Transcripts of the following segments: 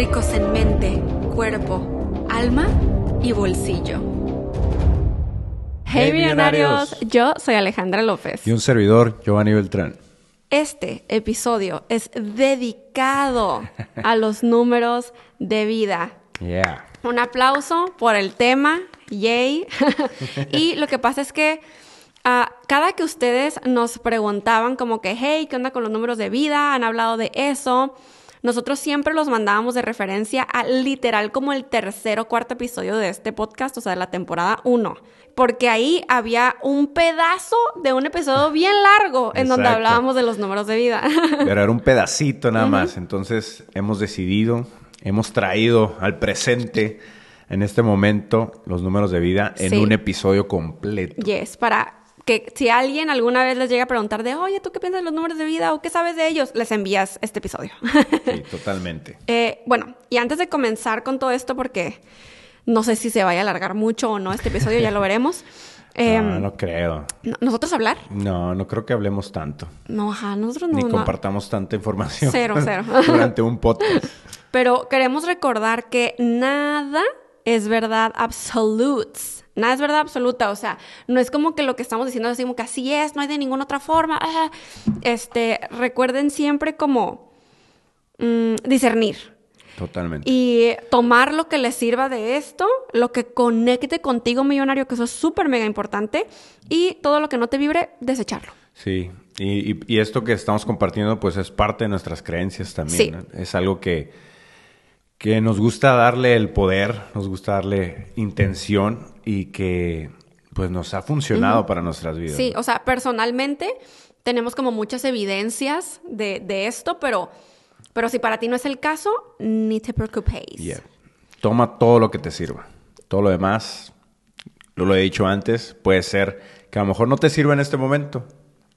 Ricos en mente, cuerpo, alma y bolsillo. Hey, Hey, millonarios, millonarios. yo soy Alejandra López. Y un servidor, Giovanni Beltrán. Este episodio es dedicado a los números de vida. Yeah. Un aplauso por el tema, yay. y lo que pasa es que ah, cada que ustedes nos preguntaban como que, hey, ¿qué onda con los números de vida? Han hablado de eso. Nosotros siempre los mandábamos de referencia a literal como el tercer o cuarto episodio de este podcast, o sea, de la temporada 1. Porque ahí había un pedazo de un episodio bien largo en donde hablábamos de los números de vida. Pero era un pedacito nada más. Entonces hemos decidido, hemos traído al presente en este momento los números de vida en Sí. un episodio completo. Yes, para que si alguien alguna vez les llega a preguntar de, oye, ¿tú qué piensas de los números de vida o qué sabes de ellos? Les envías este episodio. Sí, totalmente. Eh, bueno, y antes de comenzar con todo esto, porque no sé si se vaya a alargar mucho o no este episodio, ya lo veremos. Eh, no, no creo. ¿no- ¿Nosotros hablar? No, no creo que hablemos tanto. No, ajá, nosotros no. ni no. compartamos tanta información. Cero, cero. durante un podcast. Pero queremos recordar que nada es verdad absolutes. Nada es verdad absoluta. O sea, no es como que lo que estamos diciendo es como que así es, no hay de ninguna otra forma. Ah, Este, recuerden siempre como mm, discernir Totalmente. y tomar lo que les sirva de esto, lo que conecte contigo, millonario, que eso es súper mega importante, y todo lo que no te vibre, desecharlo. Sí, y, y- y esto que estamos compartiendo pues es parte de nuestras creencias también. Sí. ¿no? Es algo que, que nos gusta darle el poder, nos gusta darle intención y que pues nos ha funcionado para nuestras vidas. Sí, o sea, personalmente tenemos como muchas evidencias de, de esto, pero, pero si para ti no es el caso, ni te preocupéis. Yeah. Toma todo lo que te sirva. Todo lo demás, lo he dicho antes, puede ser que a lo mejor no te sirva en este momento.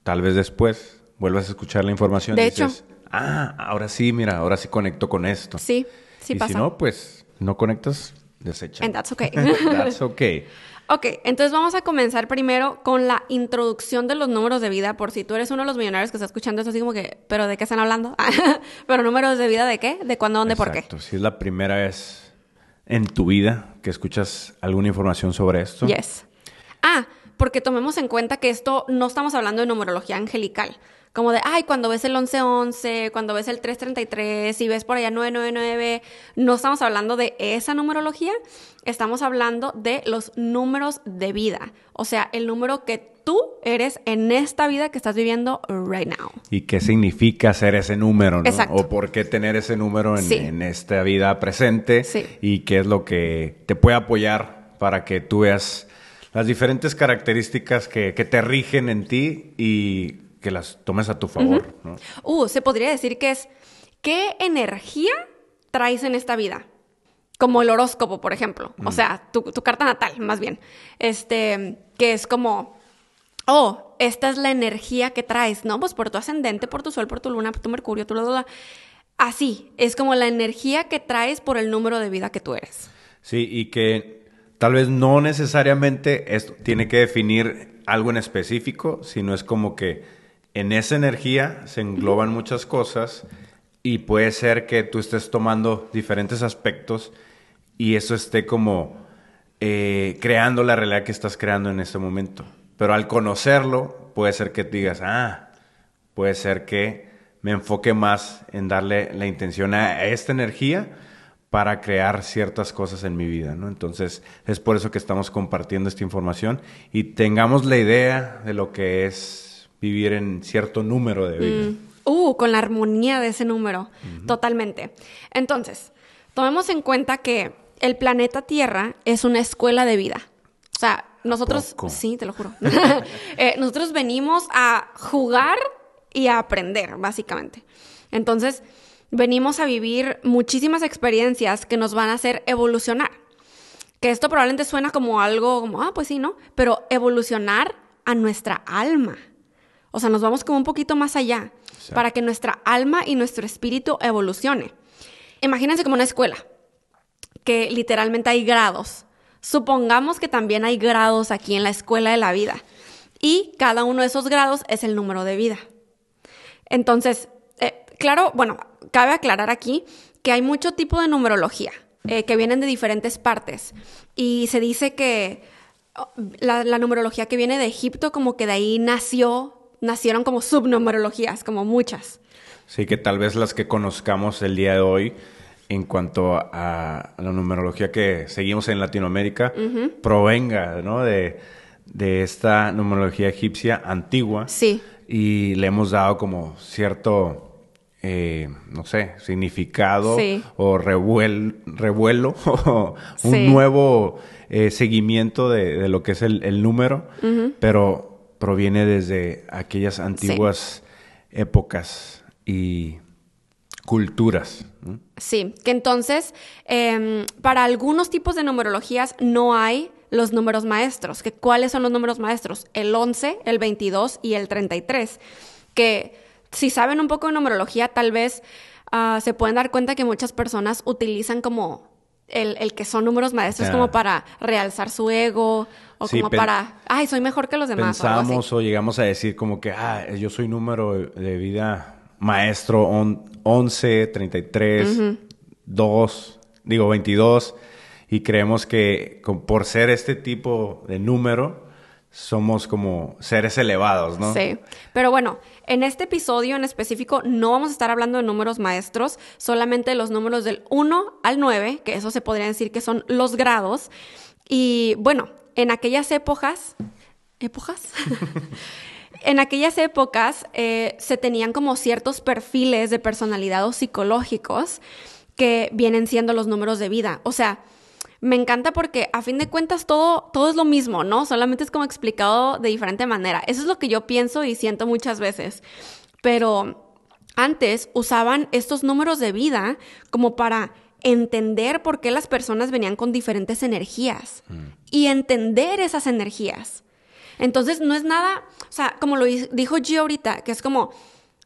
Tal vez después vuelvas a escuchar la información De y hecho. dices, ah, ahora sí, mira, ahora sí conecto con esto. Sí, sí y pasa. si no, pues no conectas, desecha. And that's okay. that's okay. Ok, entonces vamos a comenzar primero con la introducción de los números de vida, por si tú eres uno de los millonarios que está escuchando eso así como que, ¿pero de qué están hablando? ¿Pero números de vida de qué? ¿De cuándo, dónde, por qué? Exacto. Si es la primera vez en tu vida que escuchas alguna información sobre esto. Yes. Ah, porque tomemos en cuenta que esto no estamos hablando de numerología angelical. Como de, ay, cuando ves el 1111, cuando ves el 333 y ves por allá 999, no estamos hablando de esa numerología, estamos hablando de los números de vida. O sea, el número que tú eres en esta vida que estás viviendo right now. ¿Y qué significa ser ese número? ¿no? Exacto. O por qué tener ese número en, Sí. en esta vida presente. Sí. Y qué es lo que te puede apoyar para que tú veas las diferentes características que, que te rigen en ti y que las tomes a tu favor. ¿no? Uh, se podría decir que es, ¿qué energía traes en esta vida? Como el horóscopo, por ejemplo. O sea, tu, tu carta natal, más bien. Este, que es como, oh, esta es la energía que traes, ¿no? Pues por tu ascendente, por tu sol, por tu luna, por tu mercurio, tu bla. Así, es como la energía que traes por el número de vida que tú eres. Sí, y que tal vez no necesariamente esto tiene que definir algo en específico, sino es como que en esa energía se engloban muchas cosas y puede ser que tú estés tomando diferentes aspectos y eso esté como eh, creando la realidad que estás creando en este momento. Pero al conocerlo, puede ser que digas, ah, puede ser que me enfoque más en darle la intención a esta energía para crear ciertas cosas en mi vida, ¿no? Entonces, es por eso que estamos compartiendo esta información y tengamos la idea de lo que es vivir en cierto número de vida. Uh, con la armonía de ese número. Totalmente. Entonces, tomemos en cuenta que el planeta Tierra es una escuela de vida. O sea, nosotros, poco? sí, te lo juro. Eh, nosotros venimos a jugar y a aprender, básicamente. Entonces, venimos a vivir muchísimas experiencias que nos van a hacer evolucionar. Que esto probablemente suena como algo como, ah, pues sí, ¿no? Pero evolucionar a nuestra alma. O sea, nos vamos como un poquito más allá para que nuestra alma y nuestro espíritu evolucione. Imagínense como una escuela, que literalmente hay grados. Supongamos que también hay grados aquí en la escuela de la vida. Y cada uno de esos grados es el número de vida. Entonces, eh, claro, bueno, cabe aclarar aquí que hay mucho tipo de numerología eh, que vienen de diferentes partes. Y se dice que oh, la, la numerología que viene de Egipto, como que de ahí nació, nacieron como subnumerologías, como muchas. Sí, que tal vez las que conozcamos el día de hoy en cuanto a la numerología que seguimos en Latinoamérica provenga ¿no? de, de esta numerología egipcia antigua. Sí. Y le hemos dado como cierto, eh, no sé, significado Sí. o revuel- revuelo o un Sí. nuevo eh, seguimiento de, de lo que es el, el número, pero proviene desde aquellas antiguas épocas y culturas. ¿no? Sí, que entonces em, para algunos tipos de numerologías no hay los números maestros. Que, ¿Cuáles son los números maestros? El 11, el 22 y el 33. Que si saben un poco de numerología, tal vez ah, se pueden dar cuenta que muchas personas utilizan como el, el que son números maestros como para realzar su ego o Sí, como para, ay, soy mejor que los demás. o algo así. Pensamos o llegamos a decir como que, ah, yo soy número de, vida maestro on- 11, 33, 2, digo 22, y creemos que con- por ser este tipo de número, somos como seres elevados, ¿no? Sí, pero bueno, en este episodio en específico no vamos a estar hablando de números maestros, solamente los números del 1 al 9, que eso se podría decir que son los grados. Y bueno, en aquellas épocas, ¿épocas? en aquellas épocas eh, se tenían como ciertos perfiles de personalidad o psicológicos que vienen siendo los números de vida. O sea, me encanta porque a fin de cuentas todo, todo es lo mismo, ¿no? Solamente es como explicado de diferente manera. Eso es lo que yo pienso y siento muchas veces. Pero antes usaban estos números de vida como para entender por qué las personas venían con diferentes energías y entender esas energías. Entonces no es nada, o sea, como lo di- dijo Gio ahorita, que es como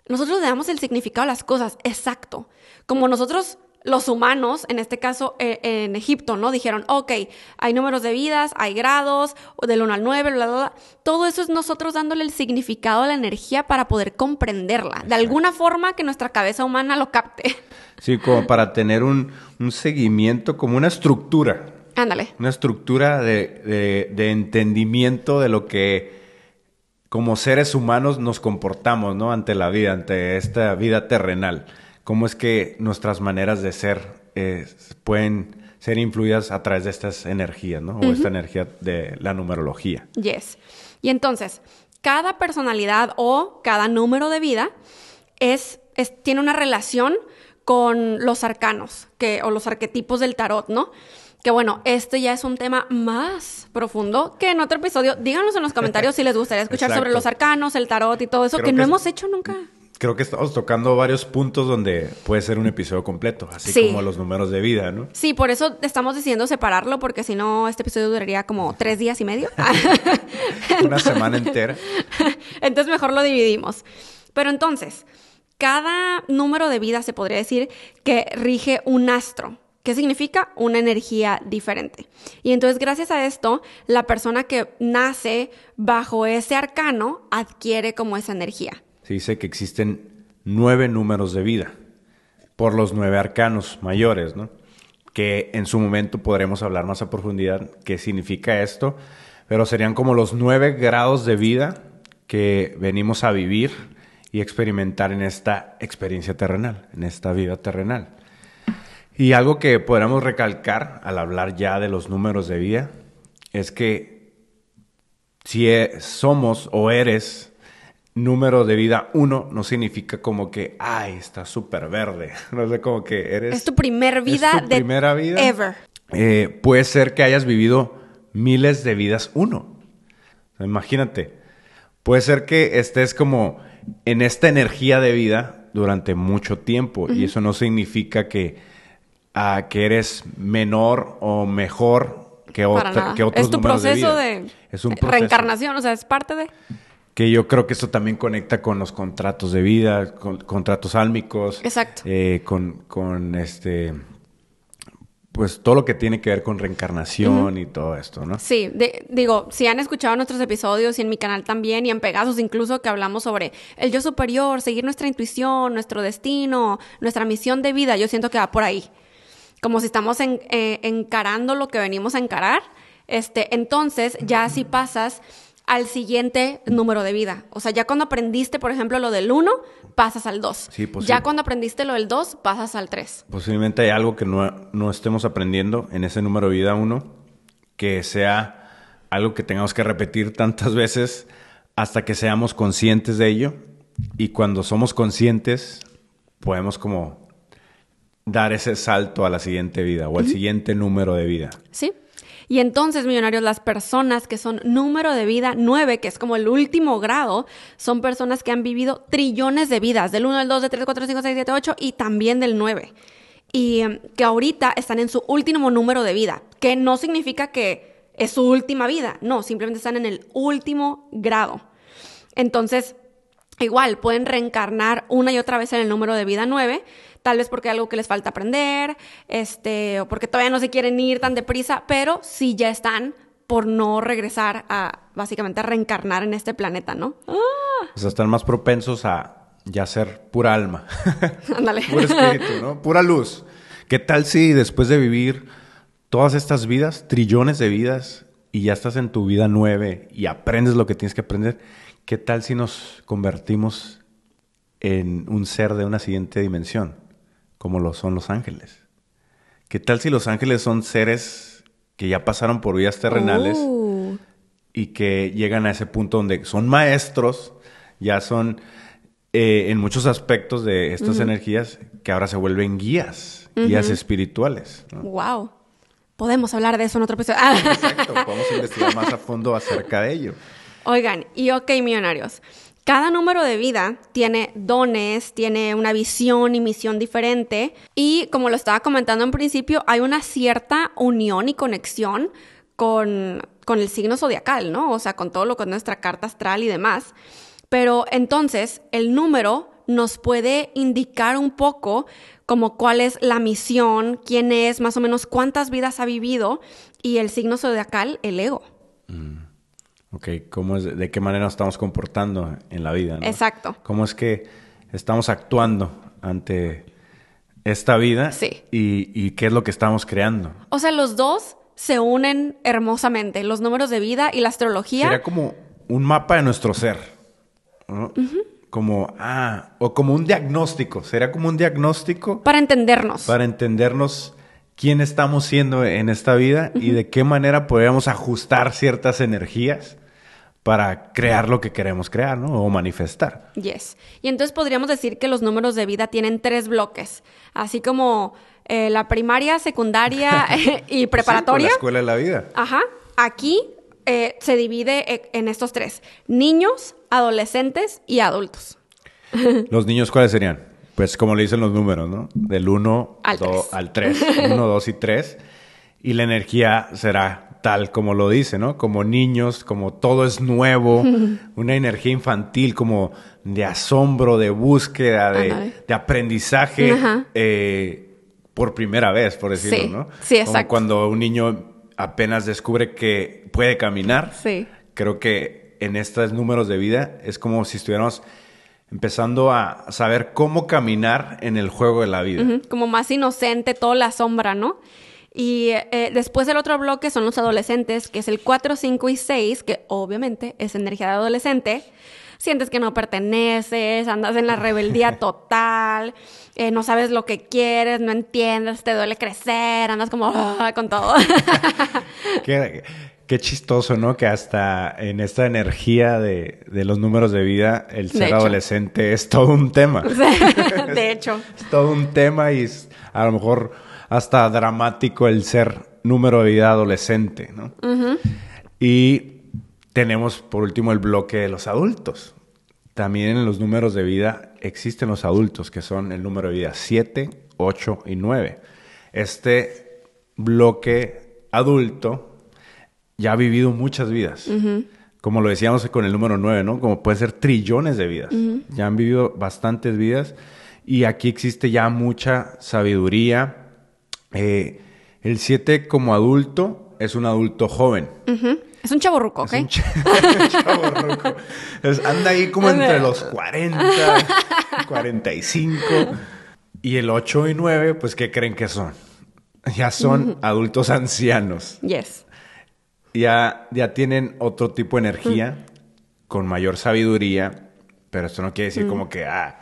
nosotros le damos el significado a las cosas, exacto. Como nosotros, los humanos, en este caso eh, en Egipto, ¿no? Dijeron, ok, hay números de vidas, hay grados, del 1 al 9, bla, bla, bla. Todo eso es nosotros dándole el significado a la energía para poder comprenderla, de alguna forma que nuestra cabeza humana lo capte. Sí, como para tener un, un seguimiento, como una estructura. Ándale. Una estructura de, de- de entendimiento de lo que como seres humanos nos comportamos, ¿no? Ante la vida, ante esta vida terrenal. Cómo es que nuestras maneras de ser eh, pueden ser influidas a través de estas energías, ¿no? O esta energía de la numerología. Yes. Y entonces, cada personalidad o cada número de vida es, es- tiene una relación con los arcanos que, o los arquetipos del tarot, ¿no? Que bueno, este ya es un tema más profundo que en otro episodio. Díganos en los comentarios si les gustaría escuchar sobre los arcanos, el tarot y todo eso, que que no es- hemos hecho nunca. Creo que estamos tocando varios puntos donde puede ser un episodio completo, así Sí. como los números de vida, ¿no? Sí, por eso estamos decidiendo separarlo, porque si no, este episodio duraría como tres días y medio. Una semana entera. Entonces mejor lo dividimos. Pero entonces, cada número de vida se podría decir que rige un astro. ¿Qué significa? Una energía diferente. Y entonces, gracias a esto, la persona que nace bajo ese arcano adquiere como esa energía. Se dice que existen nueve números de vida por los nueve arcanos mayores, ¿no? Que en su momento podremos hablar más a profundidad qué significa esto, pero serían como los nueve grados de vida que venimos a vivir y experimentar en esta experiencia terrenal, en esta vida terrenal. Y algo que podríamos recalcar al hablar ya de los números de vida es que si e- somos o eres número de vida uno, no significa como que, ay, está súper verde. No sé, como que eres... Es tu primer vida es tu de primera vida. ever. Eh, puede ser que hayas vivido miles de vidas uno. Imagínate. Puede ser que estés como en esta energía de vida durante mucho tiempo y eso no significa que, ah, que eres menor o mejor que, otra, que otros es tu números proceso vida. de, Es un de proceso reencarnación, o sea, es parte de... que yo creo que esto también conecta con los contratos de vida, con contratos álmicos. Exacto. eh, con, con este pues todo lo que tiene que ver con reencarnación y todo esto, ¿no? Sí, digo, si han escuchado nuestros episodios y en mi canal también y en Pegasus incluso que hablamos sobre el yo superior, seguir nuestra intuición, nuestro destino, nuestra misión de vida, yo siento que va por ahí. Como si estamos eh, encarando lo que venimos a encarar, este, entonces ya si pasas al siguiente número de vida. O sea, ya cuando aprendiste, por ejemplo, lo del 1, pasas al 2. Sí, ya cuando aprendiste lo del 2, pasas al 3. Posiblemente hay algo que no, estemos aprendiendo en ese número de vida 1, que sea algo que tengamos que repetir tantas veces hasta que seamos conscientes de ello. Y cuando somos conscientes, podemos como dar ese salto a la siguiente vida o al siguiente número de vida. Sí. Y entonces, millonarios, las personas que son número de vida 9, que es como el último grado, son personas que han vivido trillones de vidas, del 1, del 2, del 3, 4, 5, 6, 7, 8 y también del 9. Y em, que ahorita están en su último número de vida, que no significa que es su última vida, no, simplemente están en el último grado. Entonces, igual, pueden reencarnar una y otra vez en el número de vida 9 tal vez porque hay algo que les falta aprender, este, o porque todavía no se quieren ir tan deprisa, pero sí ya están por no regresar a, básicamente, a reencarnar en este planeta, ¿no? ¡Ah! O sea, están más propensos a ya ser pura alma. Ándale. Puro espíritu, ¿no? Pura luz. ¿Qué tal si después de vivir todas estas vidas, trillones de vidas, y ya estás en tu vida nueve y aprendes lo que tienes que aprender, ¿qué tal si nos convertimos en un ser de una siguiente dimensión? Como lo son los ángeles. ¿Qué tal si los ángeles son seres que ya pasaron por vidas terrenales oh. y que llegan a ese punto donde son maestros, ya son eh, en muchos aspectos de estas energías que ahora se vuelven guías, guías espirituales? Wow. Podemos hablar de eso en otro episodio. Exacto, podemos investigar más a fondo acerca de ello. Oigan, y ok, millonarios. Cada número de vida tiene dones, tiene una visión y misión diferente y como lo estaba comentando en principio, hay una cierta unión y conexión con, con el signo zodiacal, ¿no? O sea, con todo lo que es nuestra carta astral y demás. Pero entonces el número nos puede indicar un poco como cuál es la misión, quién es, más o menos cuántas vidas ha vivido y el signo zodiacal, el ego. Mm. Ok, ¿cómo es, ¿de qué manera nos estamos comportando en la vida? Exacto. ¿Cómo es que estamos actuando ante esta vida? Sí. Y, qué es lo que estamos creando? O sea, los dos se unen hermosamente, los números de vida y la astrología. Sería como un mapa de nuestro ser. ¿no? Como, ah, o como un diagnóstico. Sería como un diagnóstico. Para entendernos. Para entendernos quién estamos siendo en esta vida y de qué manera podríamos ajustar ciertas energías para crear lo que queremos crear, ¿no? O manifestar. Yes. Y entonces podríamos decir que los números de vida tienen tres bloques, así como eh, la primaria, secundaria y preparatoria. la escuela de la vida. Ajá. Aquí eh, se divide eh, en estos tres: niños, adolescentes y adultos. ¿Los niños cuáles serían? Pues como le dicen los números, ¿no? Del 1 al 3. 1, 2 y 3. Y la energía será tal como lo dice, ¿no? Como niños, como todo es nuevo, una energía infantil como de asombro, de búsqueda, de, aprendizaje eh, por primera vez, por decirlo, ¿no? Sí, exacto. Como cuando un niño apenas descubre que puede caminar. Sí. Creo que en estos números de vida es como si estuviéramos empezando a saber cómo caminar en el juego de la vida. Como más inocente, toda la sombra, ¿no? Y eh, después el otro bloque son los adolescentes, que es el 4, 5 y 6, que obviamente es energía de adolescente. Sientes que no perteneces, andas en la rebeldía total, eh, no sabes lo que quieres, no entiendes, te duele crecer, andas como ah, con todo. ¿Qué, Qué chistoso, ¿no? Que hasta en esta energía de, los números de vida, el ser adolescente es todo un tema. de hecho. es todo un tema y es a lo mejor hasta dramático el ser número de vida adolescente, ¿no? Y tenemos por último el bloque de los adultos. También en los números de vida existen los adultos, que son el número de vida 7, 8 y 9. Este bloque adulto ya ha vivido muchas vidas. Como lo decíamos con el número 9, ¿no? Como puede ser trillones de vidas. Ya han vivido bastantes vidas y aquí existe ya mucha sabiduría. Eh, El 7 como adulto es un adulto joven. Es un chaborruco, ¿ok? Es un ch- anda ahí como entre los 40, 45. Y el 8 y 9, pues, ¿qué creen que son? Ya son adultos ancianos. Yes. Ya, ya tienen otro tipo de energía, con mayor sabiduría, pero esto no quiere decir como que, ah,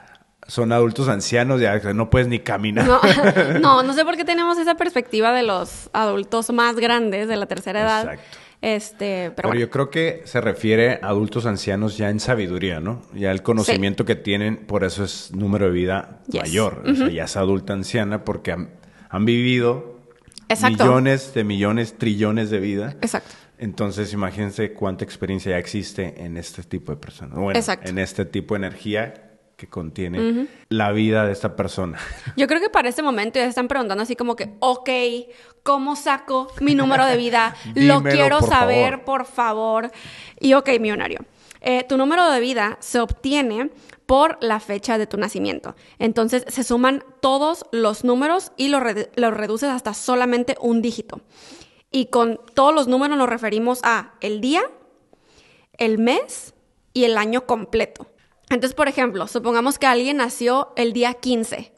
son adultos ancianos, ya no puedes ni caminar. No, no, no sé por qué tenemos esa perspectiva de los adultos más grandes de la tercera edad. Exacto. Este, pero, Pero bueno. yo creo que se refiere a adultos ancianos ya en sabiduría, ¿no? Ya el conocimiento que tienen, por eso es número de vida Yes. mayor. O sea, ya es adulta anciana porque han, han vivido Exacto. millones de millones, trillones de vida. Exacto. Entonces, imagínense cuánta experiencia ya existe en este tipo de personas. Bueno, Exacto. en este tipo de energía que contiene la vida de esta persona. Yo creo que para este momento ya se están preguntando así como que, ok, ¿cómo saco mi número de vida? Lo quiero por saber, favor. por favor. Y ok, millonario. eh, tu número de vida se obtiene por la fecha de tu nacimiento. Entonces se suman todos los números y los redu- los reduces hasta solamente un dígito. Y con todos los números nos referimos a el día, el mes y el año completo. Entonces, por ejemplo, supongamos que alguien nació el día 15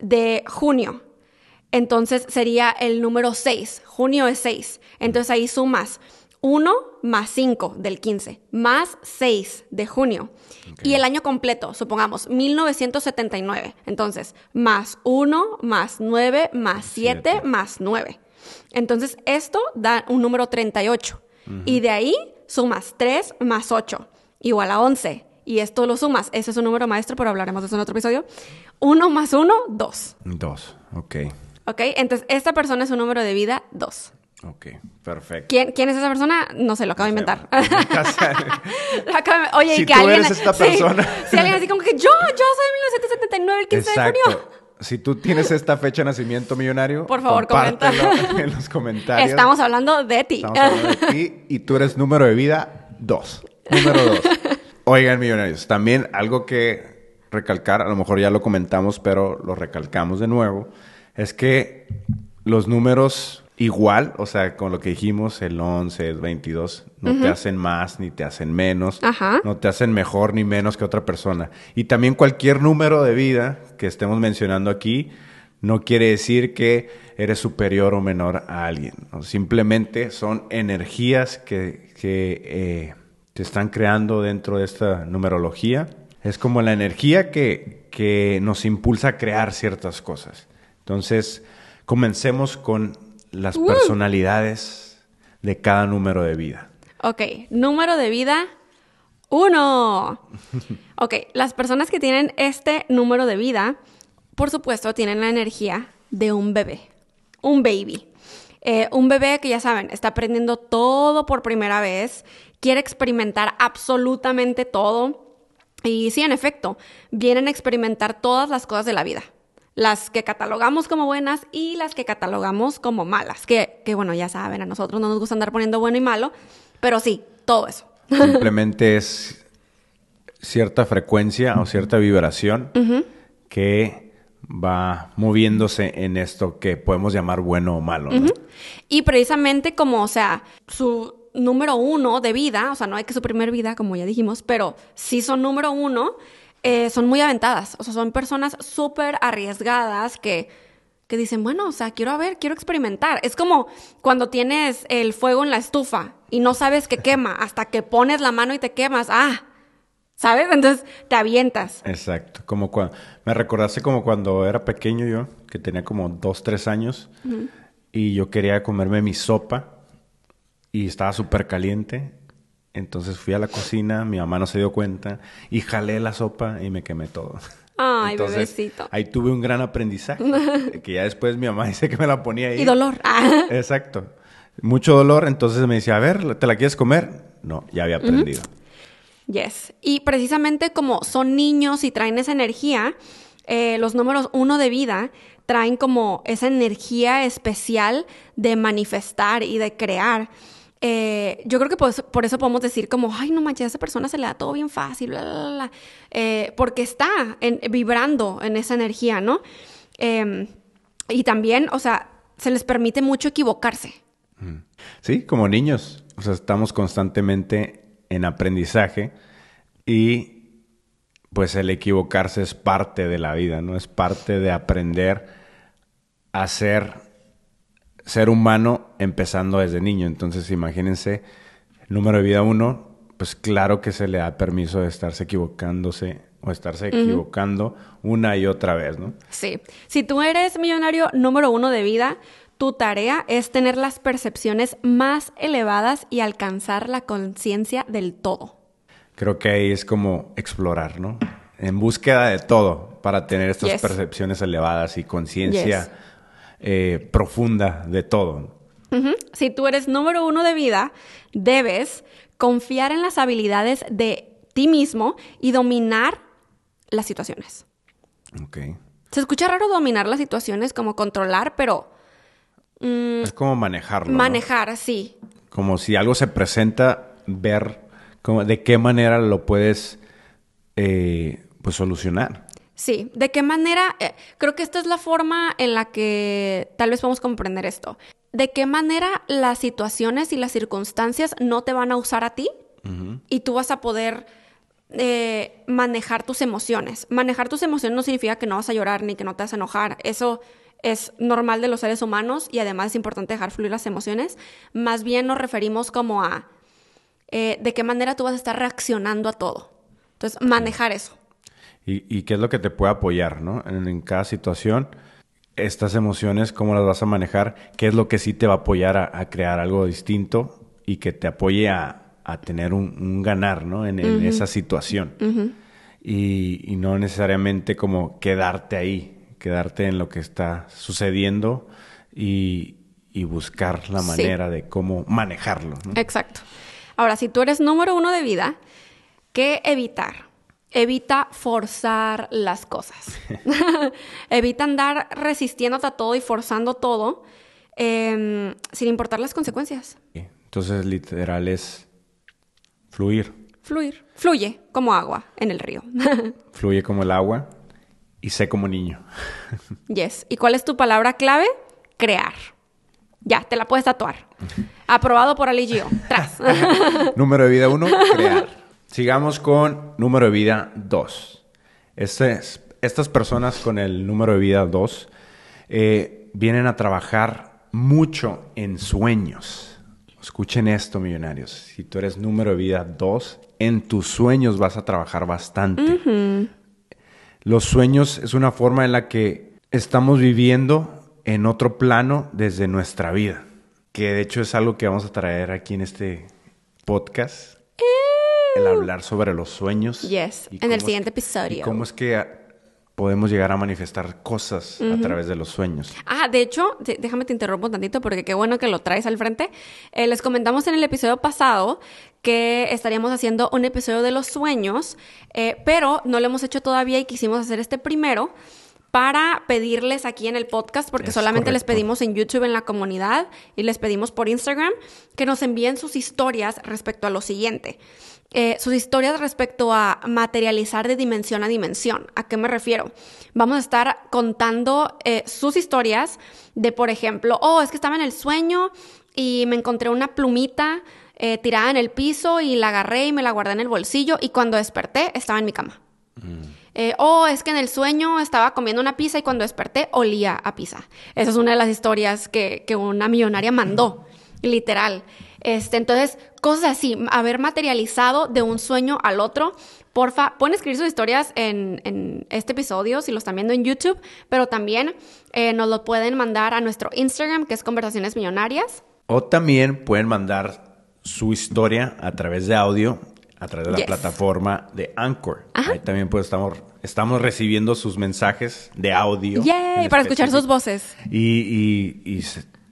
de junio. Entonces sería el número 6. Junio es 6. Entonces ahí sumas 1 más 5 del 15, más 6 de junio. Y el año completo, supongamos 1979. Entonces, más 1, más 9, más 7, Siete. más 9. Entonces, esto da un número 38. Y de ahí sumas 3 más 8, igual a 11. Y esto lo sumas. Ese es un número maestro, pero hablaremos de eso en otro episodio. 1 más 1, 2. Dos. Ok. ¿Ok? Entonces, esta persona es un número de vida 2. Ok. Perfecto. ¿Quién, ¿Quién es esa persona? No sé, lo acabo de inventar. Lo acabo de- Oye, Si y que tú alguien. eres esta sí, persona. sí, alguien así como que yo, yo soy 1979, el 15 de junio. Si tú tienes esta fecha de nacimiento millonario, Por favor, comenta. en los comentarios. Estamos hablando de ti. Estamos hablando de ti y tú eres número de vida 2. Número 2. Oigan, millonarios, también algo que recalcar, a lo mejor ya lo comentamos, pero lo recalcamos de nuevo, es que los números igual, o sea, con lo que dijimos, el 11, el 22, no te hacen más ni te hacen menos, Ajá. no te hacen mejor ni menos que otra persona. Y también cualquier número de vida que estemos mencionando aquí no quiere decir que eres superior o menor a alguien. ¿no? Simplemente son energías que, que eh, te están creando dentro de esta numerología. Es como la energía que, que nos impulsa a crear ciertas cosas. Entonces, comencemos con las personalidades de cada número de vida. Ok, número de vida uno. Ok, las personas que tienen este número de vida, por supuesto, tienen la energía de un bebé, un baby. Eh, un bebé que ya saben, está aprendiendo todo por primera vez, quiere experimentar absolutamente todo. Y sí, en efecto, vienen a experimentar todas las cosas de la vida. Las que catalogamos como buenas y las que catalogamos como malas. Que, que bueno, ya saben, a nosotros no nos gusta andar poniendo bueno y malo, pero sí, todo eso. Simplemente es cierta frecuencia o cierta vibración que va moviéndose en esto que podemos llamar bueno o malo. ¿no? Y precisamente como, o sea, su número uno de vida, o sea, no hay que su primer vida, como ya dijimos, pero sí son número uno, eh, son muy aventadas. O sea, son personas súper arriesgadas que, que dicen, bueno, o sea, quiero a ver, quiero experimentar. Es como cuando tienes el fuego en la estufa y no sabes que quema hasta que pones la mano y te quemas. Ah, ¿sabes? Entonces te avientas. Exacto. Como cuando, me recordaste como cuando era pequeño yo, que tenía como dos, tres años, y yo quería comerme mi sopa y estaba súper caliente. Entonces fui a la cocina, mi mamá no se dio cuenta y jalé la sopa y me quemé todo. Ay, bebecito. Ahí tuve un gran aprendizaje, que ya después mi mamá dice que me la ponía ahí. Y dolor. Exacto. Mucho dolor, entonces me decía, a ver, ¿te la quieres comer? No, ya había aprendido. Yes. Y precisamente como son niños y traen esa energía, eh, los números uno de vida traen como esa energía especial de manifestar y de crear. Eh, yo creo que por eso, podemos decir como, ay, no manches, a esa persona se le da todo bien fácil, bla, bla, bla, bla", Eh, porque está en- vibrando en esa energía, ¿no? Eh, y también, o sea, se les permite mucho equivocarse. Sí, como niños. O sea, estamos constantemente en aprendizaje y pues el equivocarse es parte de la vida, ¿no? Es parte de aprender a ser ser humano empezando desde niño. Entonces, imagínense, número de vida uno, pues claro que se le da permiso de estarse equivocándose o estarse equivocando una y otra vez, ¿no? Sí. Si tú eres millonario número uno de vida, tu tarea es tener las percepciones más elevadas y alcanzar la conciencia del todo. Creo que ahí es como explorar, ¿no? En búsqueda de todo para tener estas Yes. percepciones elevadas y conciencia eh, profunda de todo. Si tú eres número uno de vida, debes confiar en las habilidades de ti mismo y dominar las situaciones. Ok. Se escucha raro dominar las situaciones como controlar, pero Es como manejarlo. ¿no? manejar, sí. Como si algo se presenta, ver cómo, de qué manera lo puedes eh, pues solucionar. Sí, ¿de qué manera? eh, creo que esta es la forma en la que tal vez podemos comprender esto. ¿De qué manera las situaciones y las circunstancias no te van a usar a ti y tú vas a poder eh, manejar tus emociones? Manejar tus emociones no significa que no vas a llorar ni que no te vas a enojar. Eso es normal de los seres humanos y además es importante dejar fluir las emociones. Más bien nos referimos como a eh, de qué manera tú vas a estar reaccionando a todo. Entonces, manejar eso. Y, y qué es lo que te puede apoyar, ¿no? En, en cada situación, estas emociones, cómo las vas a manejar, qué es lo que sí te va a apoyar a, a crear algo distinto y que te apoye a, a tener un, un ganar, ¿no? En, en esa situación. y, y no necesariamente como quedarte ahí, quedarte en lo que está sucediendo y, y buscar la Sí. manera de cómo manejarlo, ¿no? Exacto. Ahora, si tú eres número uno de vida, ¿qué evitar? Evita forzar las cosas. Evita andar resistiéndote a todo y forzando todo em, sin importar las consecuencias. Entonces, literal es fluir. Fluir. Fluye como agua en el río. Fluye como el agua y sé como niño. yes. ¿Y cuál es tu palabra clave? Crear. Ya, te la puedes tatuar. Aprobado por Ali Gio. Tras. número de vida 1, crear. Sigamos con número de vida 2. estas personas con el número de vida 2 eh, vienen a trabajar mucho en sueños. Escuchen esto, millonarios. Si tú eres número de vida 2, en tus sueños vas a trabajar bastante. Los sueños es una forma en la que estamos viviendo en otro plano desde nuestra vida. Que de hecho es algo que vamos a traer aquí en este podcast. El hablar sobre los sueños. Yes, y en el es- siguiente Y episodio. cómo es que podemos llegar a manifestar cosas a través de los sueños. Ah, de hecho, déjame te interrumpo un tantito porque qué bueno que lo traes al frente. Eh, les comentamos en el episodio pasado que estaríamos haciendo un episodio de los sueños, eh, pero no lo hemos hecho todavía y quisimos hacer este primero para pedirles aquí en el podcast, porque Es solamente les pedimos en YouTube en la comunidad y les pedimos por Instagram que nos envíen sus historias respecto a lo siguiente. Eh, sus historias respecto a materializar de dimensión a dimensión. ¿A qué me refiero? Vamos a estar contando eh, sus historias de, por ejemplo, oh, es que estaba en el sueño y me encontré una plumita eh, tirada en el piso y la agarré y me la guardé en el bolsillo y cuando desperté estaba en mi cama. Eh, oh, es que en el sueño estaba comiendo una pizza y cuando desperté olía a pizza. Esa es una de las historias que, que una millonaria mandó, literal. Este, entonces, cosas así, haber materializado de un sueño al otro. Porfa, pueden escribir sus historias en, en este episodio si lo están viendo en YouTube, pero también eh, nos lo pueden mandar a nuestro Instagram, que es Conversaciones Millonarias. O también pueden mandar su historia a través de audio, a través de la Yes. plataforma de Anchor. Ajá. Ahí también pues estamos, estamos recibiendo sus mensajes de audio. ¡Yay! Para escuchar sus voces. Y, y- y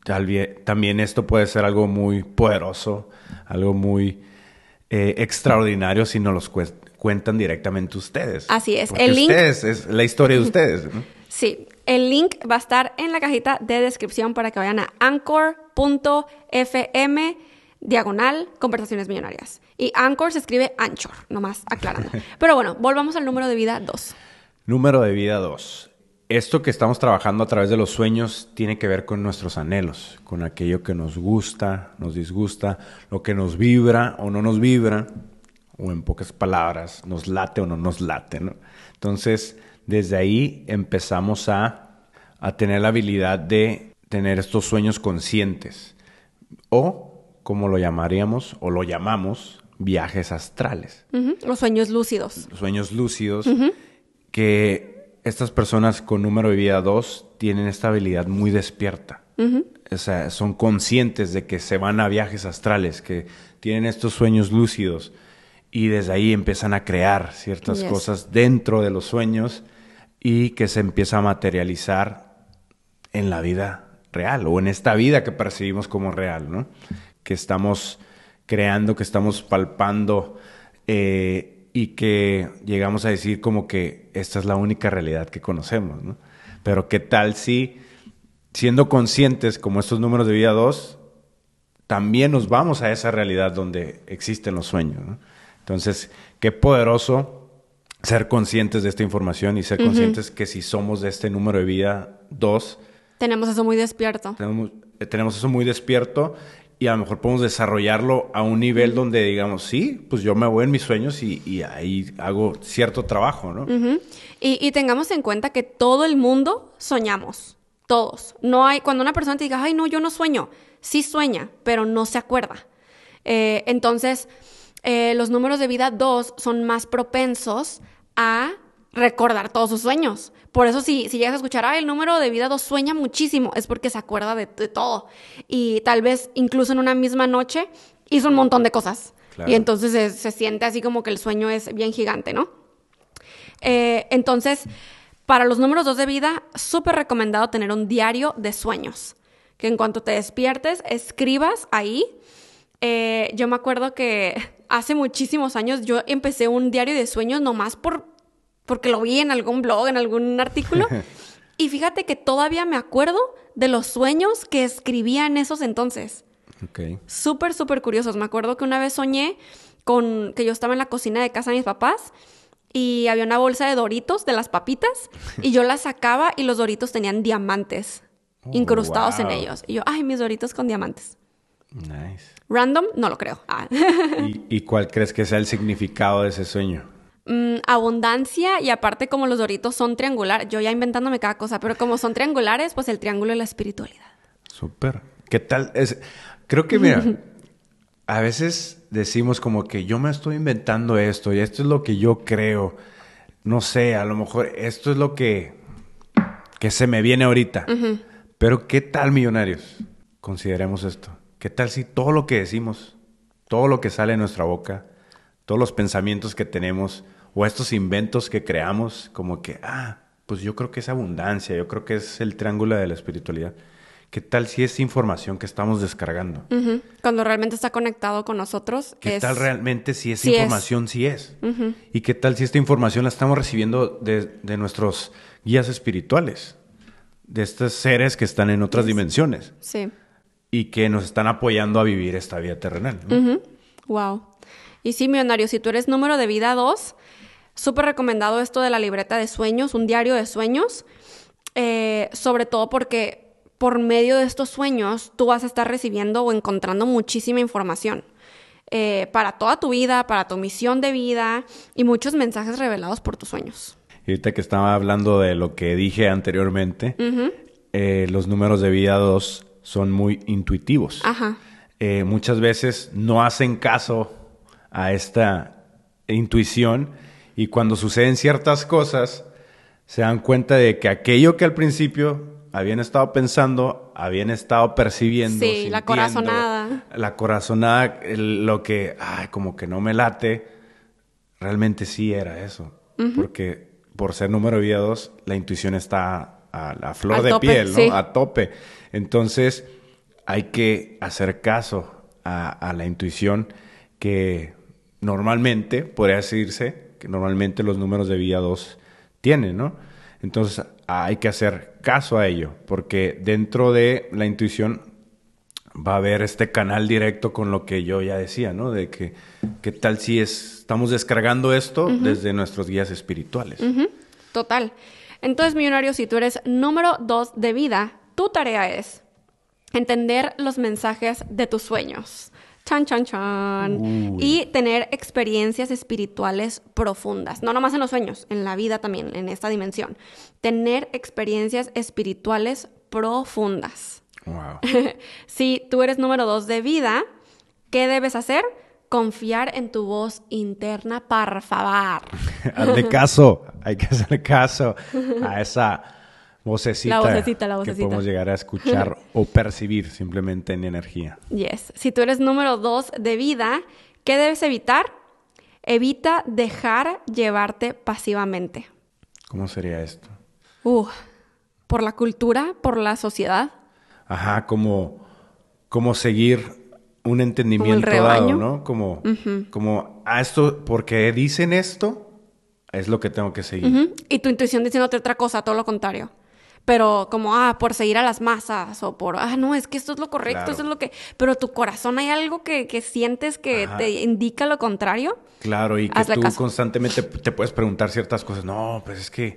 también esto puede ser algo muy poderoso, algo muy eh, extraordinario si nos los cuentan directamente ustedes. Así es. Porque El link- ustedes, es la historia de ustedes. ¿no? Sí, el link va a estar en la cajita de descripción para que vayan a anchor.fm diagonal conversaciones millonarias. Y Anchor se escribe Anchor, nomás aclarando. Pero bueno, volvamos al número de vida 2. Número de vida 2. Esto que estamos trabajando a través de los sueños tiene que ver con nuestros anhelos, con aquello que nos gusta, nos disgusta, lo que nos vibra o no nos vibra, o en pocas palabras, nos late o no nos late, ¿no? Entonces, desde ahí empezamos a, a tener la habilidad de tener estos sueños conscientes, o como lo llamaríamos, o lo llamamos, viajes astrales. Los sueños lúcidos. Sueños lúcidos, que estas personas con número de vida 2 tienen esta habilidad muy despierta. O sea, son conscientes de que se van a viajes astrales, que tienen estos sueños lúcidos y desde ahí empiezan a crear ciertas Yes. cosas dentro de los sueños y que se empieza a materializar en la vida real o en esta vida que percibimos como real, ¿no? Que estamos creando, que estamos palpando eh, y que llegamos a decir como que esta es la única realidad que conocemos, ¿no? Pero qué tal si, siendo conscientes como estos números de vida 2, también nos vamos a esa realidad donde existen los sueños, ¿no? Entonces, qué poderoso ser conscientes de esta información y ser conscientes que si somos de este número de vida 2, Tenemos eso muy despierto. tenemos, eh, tenemos eso muy despierto y a lo mejor podemos desarrollarlo a un nivel donde digamos, sí, pues yo me voy en mis sueños y, y ahí hago cierto trabajo, ¿no? Y tengamos en cuenta que todo el mundo soñamos. Todos. No hay, cuando una persona te diga, ay, no, yo no sueño. Sí sueña, pero no se acuerda. Eh, entonces, eh, los números de vida 2 son más propensos a recordar todos sus sueños. Por eso si, si llegas a escuchar, ah, el número de vida 2 sueña muchísimo, es porque se acuerda de, de todo. Y tal vez incluso en una misma noche hizo un montón de cosas. Claro. Y entonces se, se siente así como que el sueño es bien gigante, ¿no? Eh, entonces, para los números 2 de vida, súper recomendado tener un diario de sueños. Que en cuanto te despiertes, escribas ahí. Eh, yo me acuerdo que hace muchísimos años yo empecé un diario de sueños nomás por, porque lo vi en algún blog, en algún artículo. y fíjate que todavía me acuerdo de los sueños que escribía en esos entonces Ok. súper, súper curiosos. Me acuerdo que una vez soñé con que yo estaba en la cocina de casa de mis papás y había una bolsa de doritos, de las papitas, y yo las sacaba y los doritos tenían diamantes Oh, incrustados en ellos. Y yo, ay, mis doritos con diamantes. Nice. Random, no lo creo. Ah. ¿Y, y cuál crees que sea el significado de ese sueño? Mm, abundancia y aparte como los doritos son triangulares, yo ya inventándome cada cosa, pero como son triangulares, pues el triángulo de la espiritualidad. Súper. ¿Qué tal? Es, creo que, mira, a veces decimos como que yo me estoy inventando esto y esto es lo que yo creo. No sé, a lo mejor esto es lo que, que se me viene ahorita. Pero ¿qué tal, millonarios? Consideremos esto. ¿Qué tal si todo lo que decimos, todo lo que sale de nuestra boca, todos los pensamientos que tenemos o estos inventos que creamos, como que, ah, pues yo creo que es abundancia, yo creo que es el triángulo de la espiritualidad. ¿Qué tal si es información que estamos descargando? Cuando realmente está conectado con nosotros. ¿Qué es- tal realmente si esa sí es. información sí es? ¿Y qué tal si esta información la estamos recibiendo de, de nuestros guías espirituales? De estos seres que están en otras dimensiones Sí. y que nos están apoyando a vivir esta vida terrenal. Wow. Y sí, millonario, si tú eres número de vida 2, súper recomendado esto de la libreta de sueños, un diario de sueños, eh, sobre todo porque por medio de estos sueños tú vas a estar recibiendo o encontrando muchísima información. eh, para toda tu vida, para tu misión de vida y muchos mensajes revelados por tus sueños. Y ahorita que estaba hablando de lo que dije anteriormente, eh, los números de vida 2 son muy intuitivos. Ajá. Eh, muchas veces no hacen caso a esta intuición y cuando suceden ciertas cosas se dan cuenta de que aquello que al principio habían estado pensando, habían estado percibiendo, Sí, la corazonada. la corazonada, el- lo que, ay, como que no me late, realmente sí era eso, porque por ser número de vida 2, la intuición está a la flor Al de tope, piel, ¿no? sí. A tope. Entonces, hay que hacer caso a, a la intuición que normalmente, podría decirse, que normalmente los números de vía 2 tienen, ¿no? Entonces, hay que hacer caso a ello, porque dentro de la intuición va a haber este canal directo con lo que yo ya decía, ¿no? De que, ¿qué tal si es, estamos descargando esto desde nuestros guías espirituales? Total. Entonces, millonario, si tú eres número dos de vida, tu tarea es entender los mensajes de tus sueños. Chan, chan, chan. Uy. Y tener experiencias espirituales profundas. No nomás en los sueños, en la vida también, en esta dimensión. Tener experiencias espirituales profundas. Wow. si tú eres número dos de vida, ¿qué debes hacer? Confiar en tu voz interna, por favor. Hazle caso, hay que hacer caso a esa vocecita, La vocecita, la que vocecita. podemos llegar a escuchar o percibir simplemente en energía. Yes. Si tú eres número dos de vida, ¿qué debes evitar? Evita dejar llevarte pasivamente. ¿Cómo sería esto? Uh, por la cultura, por la sociedad. Ajá, como, como seguir un entendimiento dado, rebaño. ¿no? Como, como, ah, esto, porque dicen esto, es lo que tengo que seguir. Y tu intuición diciéndote otra cosa, todo lo contrario. Pero como, ah, por seguir a las masas o por, ah, no, es que esto es lo correcto, Claro. esto es lo que... Pero tu corazón hay algo que, que sientes que Ajá. te indica lo contrario. Claro, y que tú caso. constantemente te puedes preguntar ciertas cosas. No, pues es que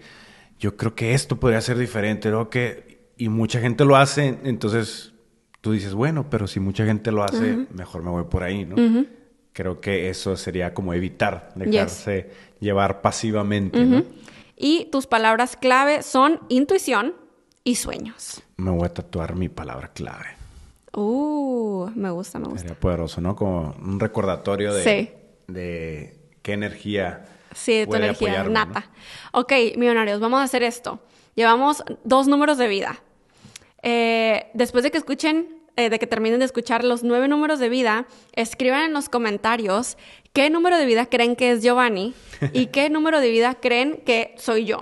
yo creo que esto podría ser diferente, ¿no? Que, y mucha gente lo hace, entonces tú dices, bueno, pero si mucha gente lo hace, mejor me voy por ahí, ¿no? Creo que eso sería como evitar dejarse llevar pasivamente, ¿no? Y tus palabras clave son intuición y sueños. Me voy a tatuar mi palabra clave. Uh, me gusta, me gusta. Sería poderoso, ¿no? Como un recordatorio de, Sí. de qué energía Sí, tu puede energía apoyarme, ¿no? nata. Ok, millonarios, vamos a hacer esto. Llevamos dos números de vida. Eh, después de que escuchen, eh, de que terminen de escuchar los nueve números de vida, escriban en los comentarios qué número de vida creen que es Giovanni y qué número de vida creen que soy yo.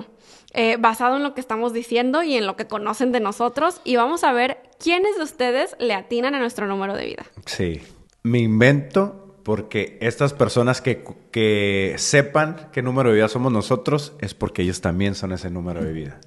Eh, basado en lo que estamos diciendo y en lo que conocen de nosotros. Y vamos a ver quiénes de ustedes le atinan a nuestro número de vida. Sí. Me invento porque estas personas que, que sepan qué número de vida somos nosotros es porque ellos también son ese número de vida.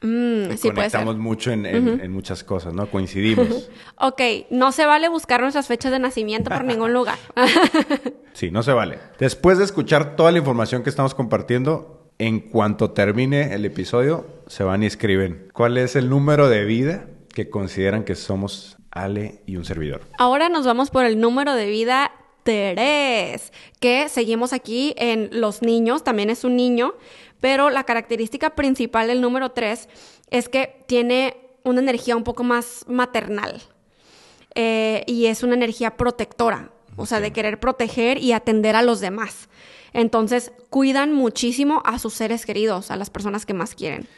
Mm, sí, conectamos mucho en, en- en muchas cosas, ¿no? Coincidimos. Ok, no se vale buscar nuestras fechas de nacimiento por ningún lugar. Sí, no se vale. Después de escuchar toda la información que estamos compartiendo, en cuanto termine el episodio, se van y escriben cuál es el número de vida que consideran que somos Ale y un servidor. Ahora nos vamos por el número de vida 3, que seguimos aquí en los niños, también es un niño, pero la característica principal del número 3 es que tiene una energía un poco más maternal Eh, y es una energía protectora, o sea, de querer proteger y atender a los demás. Entonces, cuidan muchísimo a sus seres queridos, a las personas que más quieren.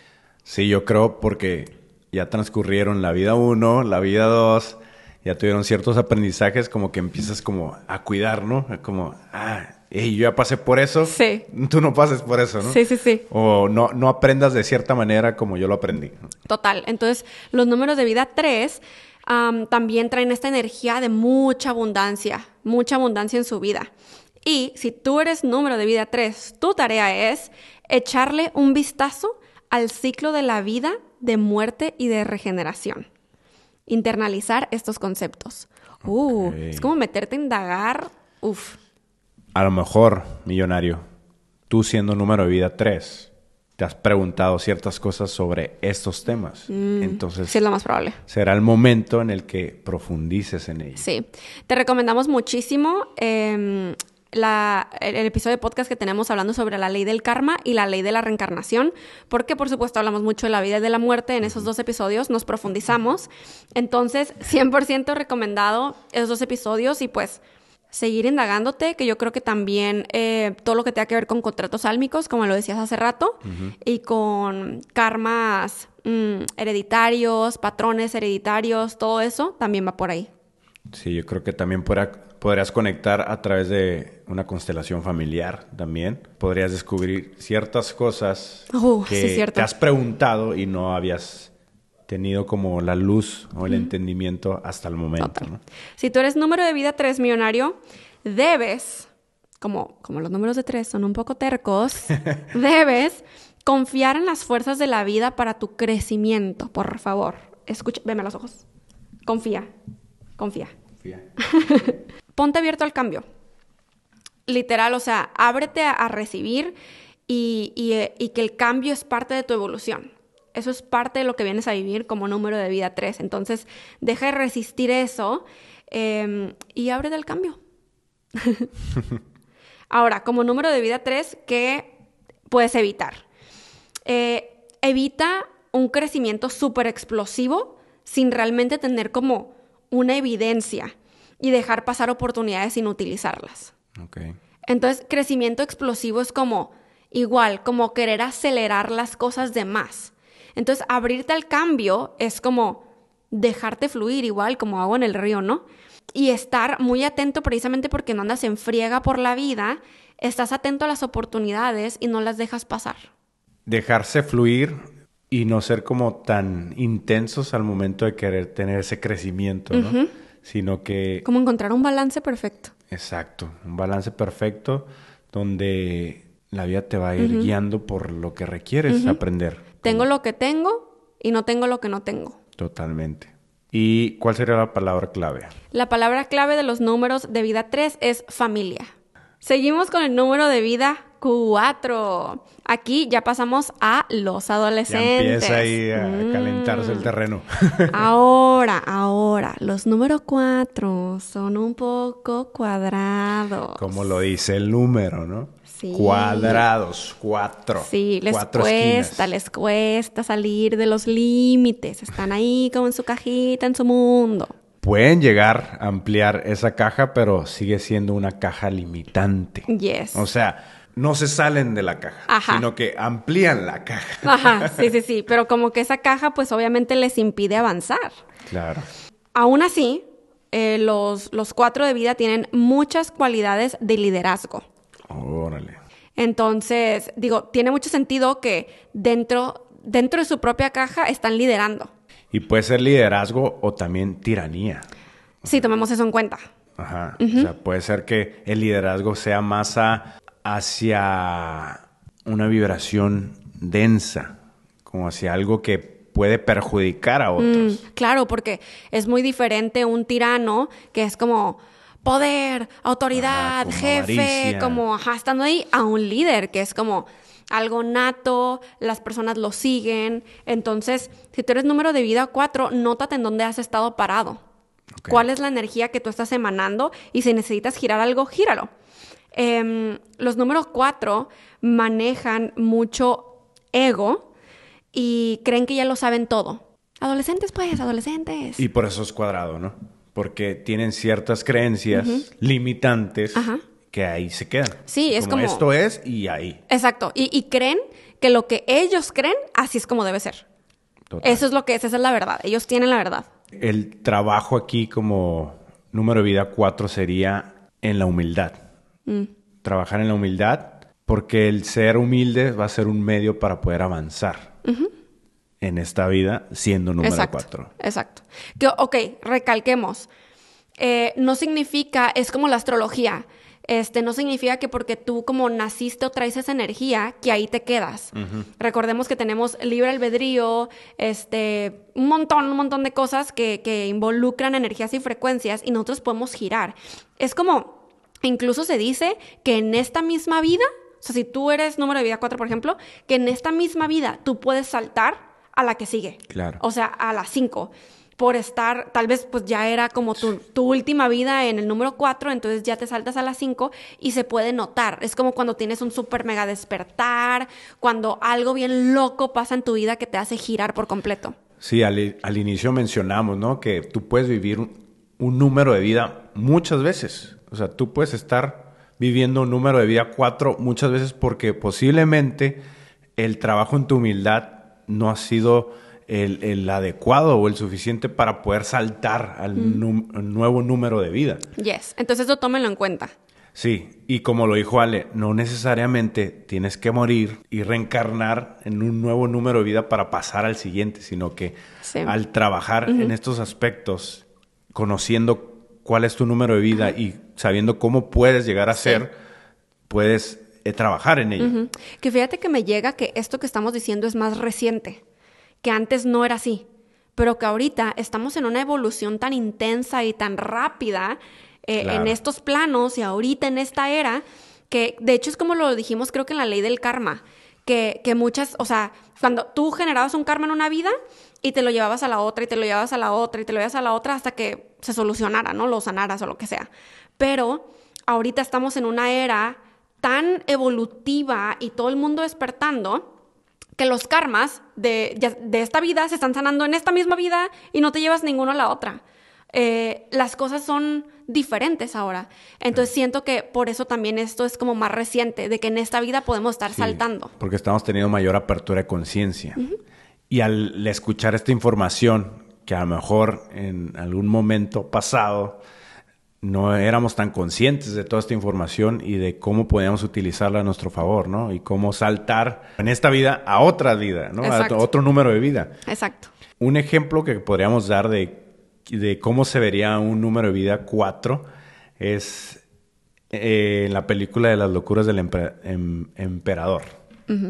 Sí, yo creo porque ya transcurrieron la vida 1, la vida 2, ya tuvieron ciertos aprendizajes como que empiezas como a cuidar, ¿no? Como, ah, hey, yo ya pasé por eso. Sí. Tú no pases por eso, ¿no? Sí, sí, sí. O no, no aprendas de cierta manera como yo lo aprendí. Total. Entonces, los números de vida 3 am, también traen esta energía de mucha abundancia, mucha abundancia en su vida. Y si tú eres número de vida 3, tu tarea es echarle un vistazo al ciclo de la vida de muerte y de regeneración. Internalizar estos conceptos. Uh, es como meterte a indagar. Uf. A lo mejor, millonario, tú siendo número de vida 3, te has preguntado ciertas cosas sobre estos temas. Entonces, Mm, Sí, es lo más probable. será el momento en el que profundices en ellos. Sí, te recomendamos muchísimo em, la- el, el episodio de podcast que tenemos hablando sobre la ley del karma y la ley de la reencarnación, porque por supuesto hablamos mucho de la vida y de la muerte en esos dos episodios, nos profundizamos. Entonces, 100% recomendado esos dos episodios y pues seguir indagándote, que yo creo que también eh, todo lo que tenga que ver con contratos álmicos, como lo decías hace rato, y con karmas mm, hereditarios, patrones hereditarios, todo eso también va por ahí. Sí, yo creo que también podrá- podrías conectar a través de una constelación familiar también. Podrías descubrir ciertas cosas Uh, que sí, te has preguntado y no habías tenido como la luz o el entendimiento hasta el momento. Si tú eres número de vida 3 millonario, debes, como, como los números de 3 son un poco tercos, debes confiar en las fuerzas de la vida para tu crecimiento, por favor. Escucha, veme a los ojos. Confía, confía. Ponte abierto al cambio. Literal, o sea, ábrete a, a recibir y, y, eh, y que el cambio es parte de tu evolución. Eso es parte de lo que vienes a vivir como número de vida 3. Entonces, deja de resistir eso eh, y ábrete al cambio. Ahora, como número de vida 3, ¿qué puedes evitar? Eh, evita un crecimiento súper explosivo sin realmente tener como una evidencia y dejar pasar oportunidades sin utilizarlas. Okay. Entonces, crecimiento explosivo es como igual, como querer acelerar las cosas de más. Entonces, abrirte al cambio es como dejarte fluir igual como agua en el río, ¿no? Y estar muy atento precisamente porque no andas en friega por la vida, estás atento a las oportunidades y no las dejas pasar. Dejarse fluir y no ser como tan intensos al momento de querer tener ese crecimiento, ¿no? Sino que... Como encontrar un balance perfecto. Exacto, un balance perfecto donde la vida te va a ir guiando por lo que requieres aprender. Tengo lo que tengo y no tengo lo que no tengo. Totalmente. ¿Y cuál sería la palabra clave? La palabra clave de los números de vida 3 es familia. Seguimos con el número de vida 4. Aquí ya pasamos a los adolescentes. Ya empieza ahí a calentarse el terreno. ahora, ahora, los números 4 son un poco cuadrados. Como lo dice el número, ¿no? Sí. Cuadrados, cuatro. Sí, les cuatro cuesta, esquinas. les cuesta salir de los límites. Están ahí como en su cajita, en su mundo. Pueden llegar a ampliar esa caja, pero sigue siendo una caja limitante. Yes. O sea, no se salen de la caja, Ajá. sino que amplían la caja. Ajá, sí, sí, sí. Pero como que esa caja, pues obviamente les impide avanzar. Claro. Aún así, eh, los, los cuatro de vida tienen muchas cualidades de liderazgo. Órale. Entonces, digo, tiene mucho sentido que dentro, dentro de su propia caja están liderando. Y puede ser liderazgo o también tiranía. Sí, tomemos eso en cuenta. Ajá. O sea, puede ser que el liderazgo sea más a- hacia una vibración densa, como hacia algo que puede perjudicar a otros. Mm, claro, porque es muy diferente un tirano que es como poder, autoridad, como jefe, avaricia. como ajá, estando ahí, a un líder que es como algo nato, las personas lo siguen. Entonces, si tú eres número de vida 4, nótate en dónde has estado parado. ¿Cuál es la energía que tú estás emanando? Y si necesitas girar algo, gíralo. Em, los números 4 manejan mucho ego y creen que ya lo saben todo. Adolescentes, pues, adolescentes. Y por eso es cuadrado, ¿no? Porque tienen ciertas creencias limitantes Ajá. que ahí se quedan. Sí, es como- esto es y ahí. Exacto. Y, y creen que lo que ellos creen, así es como debe ser. Total. Eso es lo que es, esa es la verdad. Ellos tienen la verdad. El trabajo aquí como número de vida 4 sería en la humildad. Mm. Trabajar en la humildad porque el ser humilde va a ser un medio para poder avanzar en esta vida siendo número exacto. 4. Exacto. Que, ok, recalquemos. Eh, no significa, es como la astrología. Este, no significa que porque tú como naciste o traes esa energía, que ahí te quedas. Recordemos que tenemos libre albedrío, este, un montón, un montón de cosas que, que involucran energías y frecuencias y nosotros podemos girar. Es como, incluso se dice que en esta misma vida, o sea, si tú eres número de vida 4, por ejemplo, que en esta misma vida tú puedes saltar a la que sigue. Claro. O sea, a las 5. Por estar, tal vez pues ya era como tu, tu última vida en el número 4, entonces ya te saltas a las 5 y se puede notar. Es como cuando tienes un super mega despertar, cuando algo bien loco pasa en tu vida que te hace girar por completo. Sí, al, al inicio mencionamos, ¿no? Que tú puedes vivir un, un número de vida muchas veces. O sea, tú puedes estar viviendo un número de vida 4 muchas veces porque posiblemente el trabajo en tu humildad no ha sido el, el adecuado o el suficiente para poder saltar al al nuevo número de vida. Yes. Entonces eso tómenlo en cuenta. Sí, y como lo dijo Ale, no necesariamente tienes que morir y reencarnar en un nuevo número de vida para pasar al siguiente, sino que Sí. al trabajar en estos aspectos, conociendo cuál es tu número de vida y sabiendo cómo puedes llegar a ser, puedes eh, trabajar en ello. Que fíjate que me llega que esto que estamos diciendo es más reciente, que antes no era así, pero que ahorita estamos en una evolución tan intensa y tan rápida eh, Claro. en estos planos y ahorita en esta era que de hecho es como lo dijimos creo que en la ley del karma, que, que muchas, o sea, cuando tú generabas un karma en una vida y te lo llevabas a la otra y te lo llevabas a la otra y te lo llevas a la otra hasta que se solucionara, ¿no? Lo sanaras o lo que sea. Pero ahorita estamos en una era tan evolutiva y todo el mundo despertando que los karmas de, de, esta vida se están sanando en esta misma vida y no te llevas ninguno a la otra. Eh, las cosas son diferentes ahora. Entonces siento que por eso también esto es como más reciente, de que en esta vida podemos estar saltando. Porque estamos teniendo mayor apertura de conciencia. Y al escuchar esta información, que a lo mejor en algún momento pasado no éramos tan conscientes de toda esta información y de cómo podíamos utilizarla a nuestro favor, ¿no? Y cómo saltar en esta vida a otra vida, ¿no? A otro número de vida. Exacto. Un ejemplo que podríamos dar de, de cómo se vería un número de vida 4 es eh, en la película de las locuras del em, emperador.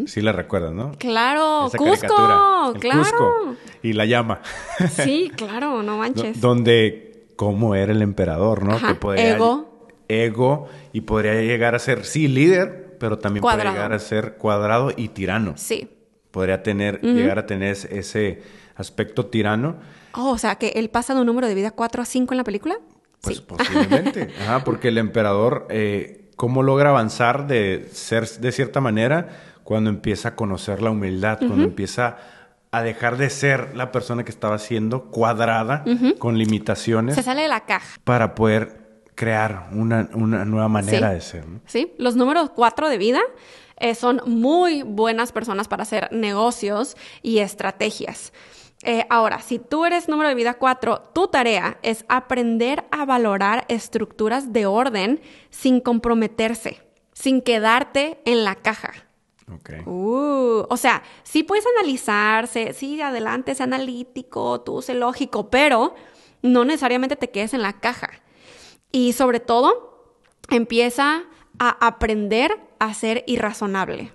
Sí la recuerdas, ¿no? Claro, Cusco, claro. Cusco y la llama. Sí, claro, no manches. donde cómo era el emperador, ¿no? que podría, ego. Ego y podría llegar a ser, sí, líder, pero también podría llegar a ser cuadrado y tirano. Sí. Podría tener, llegar a tener ese aspecto tirano. Oh, o sea, que él pasa de un número de vida 4 a 5 en la película. Pues sí. posiblemente. Ajá, porque el emperador, eh, ¿cómo logra avanzar de ser de cierta manera cuando empieza a conocer la humildad, cuando empieza a dejar de ser la persona que estaba siendo cuadrada con limitaciones. Se sale de la caja. Para poder crear una, nueva manera de ser. Sí, los números cuatro de vida eh, son muy buenas personas para hacer negocios y estrategias. Eh, ahora, si tú eres número de vida cuatro, tu tarea es aprender a valorar estructuras de orden sin comprometerse, sin quedarte en la caja. Uh, o sea, sí puedes analizarse, sí, adelante, sé analítico, tú sé lógico, pero no necesariamente te quedes en la caja. Y sobre todo, empieza a aprender a ser irrazonable.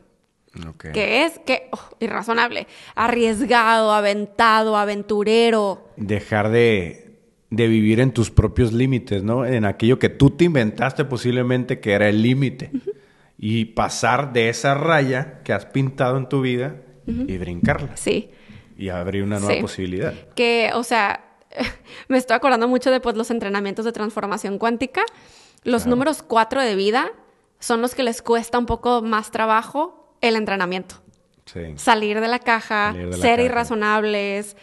Okay. ¿Qué es? ¿Qué? Oh, irrazonable. Arriesgado, aventado, aventurero. Dejar de, de vivir en tus propios límites, ¿no? En aquello que tú te inventaste posiblemente que era el límite y pasar de esa raya que has pintado en tu vida y brincarla. Sí. Y abrir una nueva posibilidad. Que, o sea, me estoy acordando mucho de pues, los entrenamientos de transformación cuántica. Los números cuatro de vida son los que les cuesta un poco más trabajo el entrenamiento. Sí. Salir de la caja, ser irrazonables.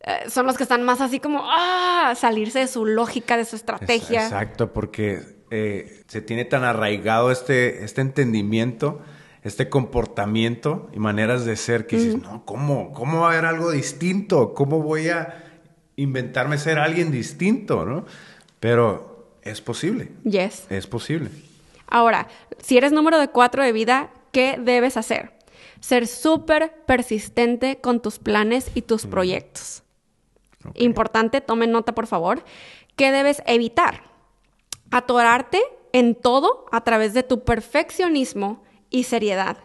Eh, son los que están más así como, ah, salirse de su lógica, de su estrategia. exacto, porque eh, se tiene tan arraigado este, este entendimiento, este comportamiento y maneras de ser que dices, no, ¿cómo? ¿Cómo va a haber algo distinto? ¿Cómo voy a inventarme ser alguien distinto? ¿no? Pero es posible. Yes. Es posible. Ahora, si eres número de cuatro de vida, ¿qué debes hacer? Ser súper persistente con tus planes y tus proyectos. Importante, tomen nota por favor. ¿Qué debes evitar? Atorarte en todo a través de tu perfeccionismo y seriedad.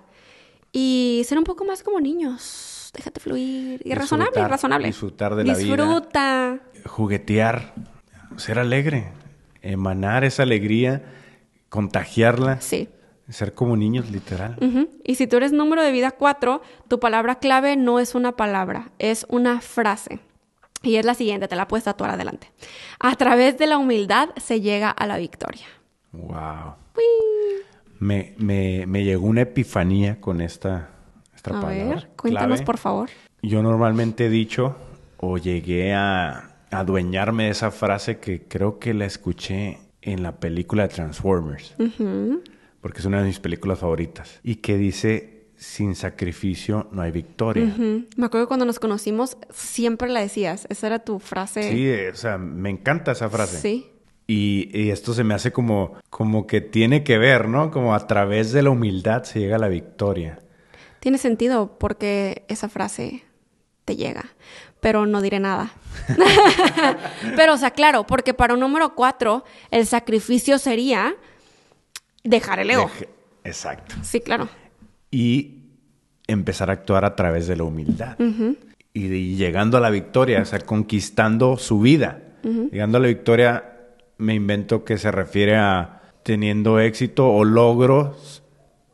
Y ser un poco más como niños. Déjate fluir. Y razonable, razonable. Disfrutar de la vida. Disfruta. Juguetear. Ser alegre. Emanar esa alegría. Contagiarla. Sí. Ser como niños, literal. Y si tú eres número de vida 4, tu palabra clave no es una palabra, es una frase. Y es la siguiente, te la puedes tatuar adelante. A través de la humildad se llega a la victoria. Wow. Me, me, llegó una epifanía con esta, esta a Ver, cuéntanos por favor. Yo normalmente he dicho o llegué a adueñarme de esa frase que creo que la escuché en la película de Transformers. Porque es una de mis películas favoritas. Y que dice, sin sacrificio no hay victoria. Me acuerdo que cuando nos conocimos siempre la decías, esa era tu frase. Sí, o sea, me encanta esa frase. Sí. Y, esto se me hace como, como que tiene que ver, ¿no? Como a través de la humildad se llega a la victoria. Tiene sentido porque esa frase te llega, pero no diré nada. pero, o sea, claro, porque para un número cuatro, el sacrificio sería dejar el ego. Exacto. Sí, claro y empezar a actuar a través de la humildad. y, llegando a la victoria, o sea, conquistando su vida. Llegando a la victoria, me invento que se refiere a teniendo éxito o logros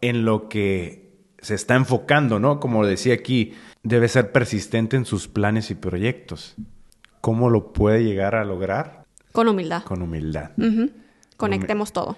en lo que se está enfocando, ¿no? Como decía aquí, debe ser persistente en sus planes y proyectos. ¿Cómo lo puede llegar a lograr? Con humildad. Con humildad. Conectemos todo.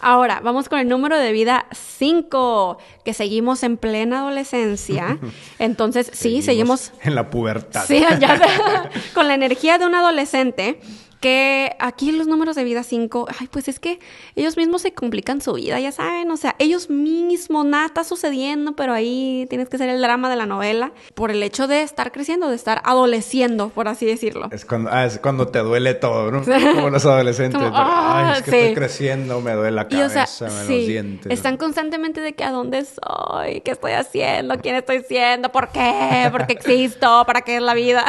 Ahora, vamos con el número de vida 5, que seguimos en plena adolescencia. Entonces, sí, seguimos... En la pubertad. Sí, ya, con la energía de un adolescente que aquí los números de vida 5, ay, pues es que ellos mismos se complican su vida, ya saben, o sea, ellos mismos, nada está sucediendo, pero ahí tienes que ser el drama de la novela por el hecho de estar creciendo, de estar adoleciendo, por así decirlo. Es cuando, ah, es cuando te duele todo, ¿no? Como los adolescentes. ay, ah, es que estoy creciendo, me duele la cabeza, me los dientes. Están constantemente de que a dónde soy, qué estoy haciendo, quién estoy siendo, por qué, por qué existo, para qué es la vida.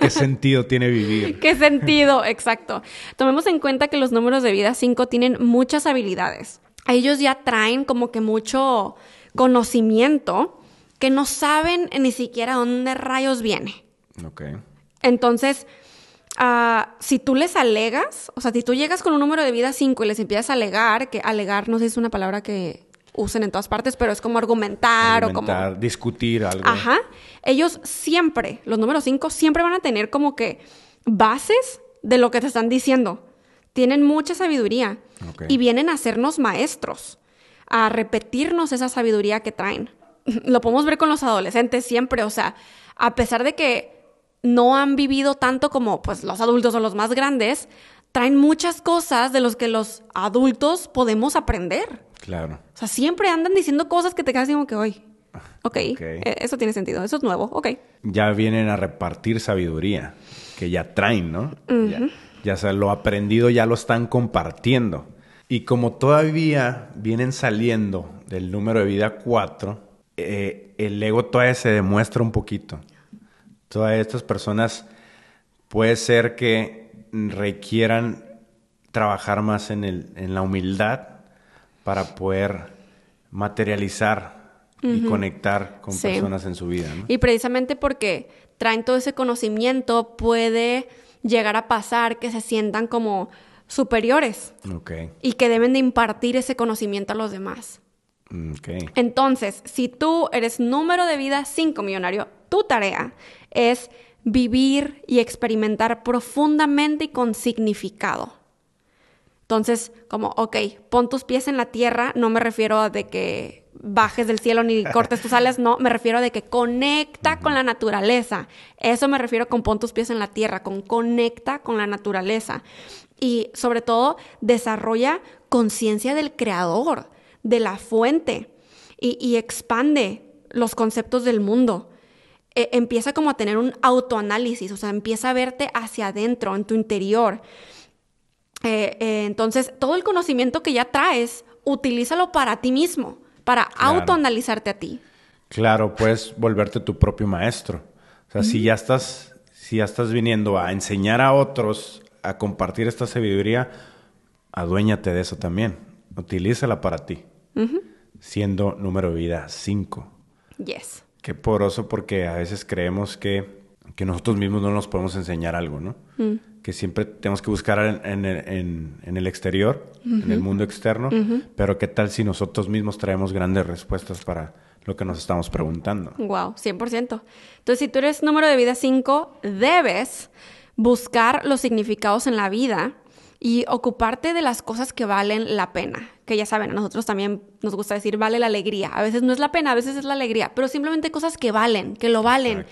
¿Qué sentido tiene vivir? ¿Qué sentido? Exacto. Tomemos en cuenta que los números de vida 5 tienen muchas habilidades. Ellos ya traen como que mucho conocimiento que no saben ni siquiera dónde rayos viene. Ok. Entonces, ah, si tú les alegas, o sea, si tú llegas con un número de vida 5 y les empiezas a alegar, que alegar no sé si es una palabra que usen en todas partes, pero es como argumentar, o como... discutir algo. Ajá. Ellos siempre, los números 5, siempre van a tener como que bases de lo que te están diciendo. Tienen mucha sabiduría y vienen a sernos maestros, a repetirnos esa sabiduría que traen. lo podemos ver con los adolescentes siempre, o sea, a pesar de que no han vivido tanto como pues los adultos o los más grandes, traen muchas cosas de los que los adultos podemos aprender. Claro. O sea, siempre andan diciendo cosas que te quedas como que hoy. Ok, e, eso tiene sentido, eso es nuevo, ok. Ya vienen a repartir sabiduría que ya traen, ¿no? ya, sea, lo aprendido ya lo están compartiendo. Y como todavía vienen saliendo del número de vida 4, eh, el ego todavía se demuestra un poquito. Todas estas personas puede ser que requieran trabajar más en, el, en la humildad para poder materializar y conectar con personas en su vida. ¿no? Y precisamente porque traen todo ese conocimiento, puede llegar a pasar que se sientan como superiores y que deben de impartir ese conocimiento a los demás. Mm, Entonces, si tú eres número de vida 5 millonario, tu tarea es vivir y experimentar profundamente y con significado. Entonces, como, ok, pon tus pies en la tierra, no me refiero a de que bajes del cielo ni cortes tus alas, no, me refiero a de que conecta con la naturaleza. Eso me refiero con pon tus pies en la tierra, con conecta con la naturaleza. Y sobre todo, desarrolla conciencia del creador, de la fuente, y, expande los conceptos del mundo. E, empieza como a tener un autoanálisis, o sea, empieza a verte hacia adentro, en tu interior. Eh, eh, entonces, todo el conocimiento que ya traes, utilízalo para ti mismo para autoanalizarte a ti. Claro, puedes volverte tu propio maestro. O sea, si ya estás, si ya estás viniendo a enseñar a otros a compartir esta sabiduría, aduéñate de eso también. Utilízala para ti. Siendo número de vida 5. Yes. Qué poroso porque a veces creemos que, que nosotros mismos no nos podemos enseñar algo, ¿no? Mm que siempre tenemos que buscar en, el exterior, en el mundo externo, pero ¿qué tal si nosotros mismos traemos grandes respuestas para lo que nos estamos preguntando? Wow, 100%. Entonces, si tú eres número de vida 5, debes buscar los significados en la vida y ocuparte de las cosas que valen la pena. Que ya saben, a nosotros también nos gusta decir vale la alegría. A veces no es la pena, a veces es la alegría, pero simplemente cosas que valen, que lo valen.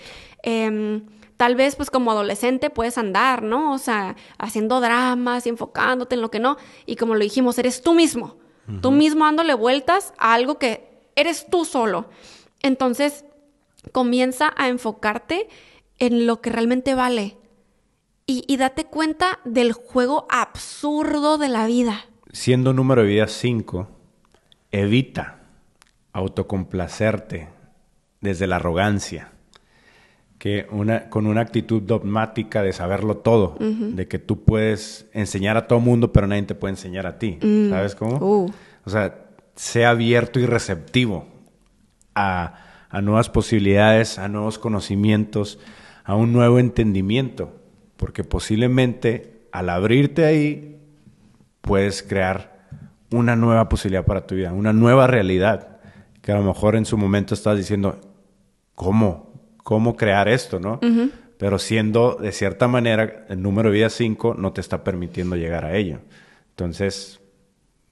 Tal vez pues como adolescente puedes andar, ¿no? O sea, haciendo dramas y enfocándote en lo que no. Y como lo dijimos, eres tú mismo. Tú mismo dándole vueltas a algo que eres tú solo. Entonces, comienza a enfocarte en lo que realmente vale. Y, y date cuenta del juego absurdo de la vida. Siendo número de vida 5, evita autocomplacerte desde la arrogancia que una, con una actitud dogmática de saberlo todo, de que tú puedes enseñar a todo mundo, pero nadie te puede enseñar a ti. Mm. ¿Sabes cómo? Uh. O sea, sea abierto y receptivo a, a, nuevas posibilidades, a nuevos conocimientos, a un nuevo entendimiento, porque posiblemente al abrirte ahí puedes crear una nueva posibilidad para tu vida, una nueva realidad, que a lo mejor en su momento estás diciendo, ¿cómo? ¿Cómo crear esto, no? Pero siendo de cierta manera el número de vida 5 no te está permitiendo llegar a ello. Entonces,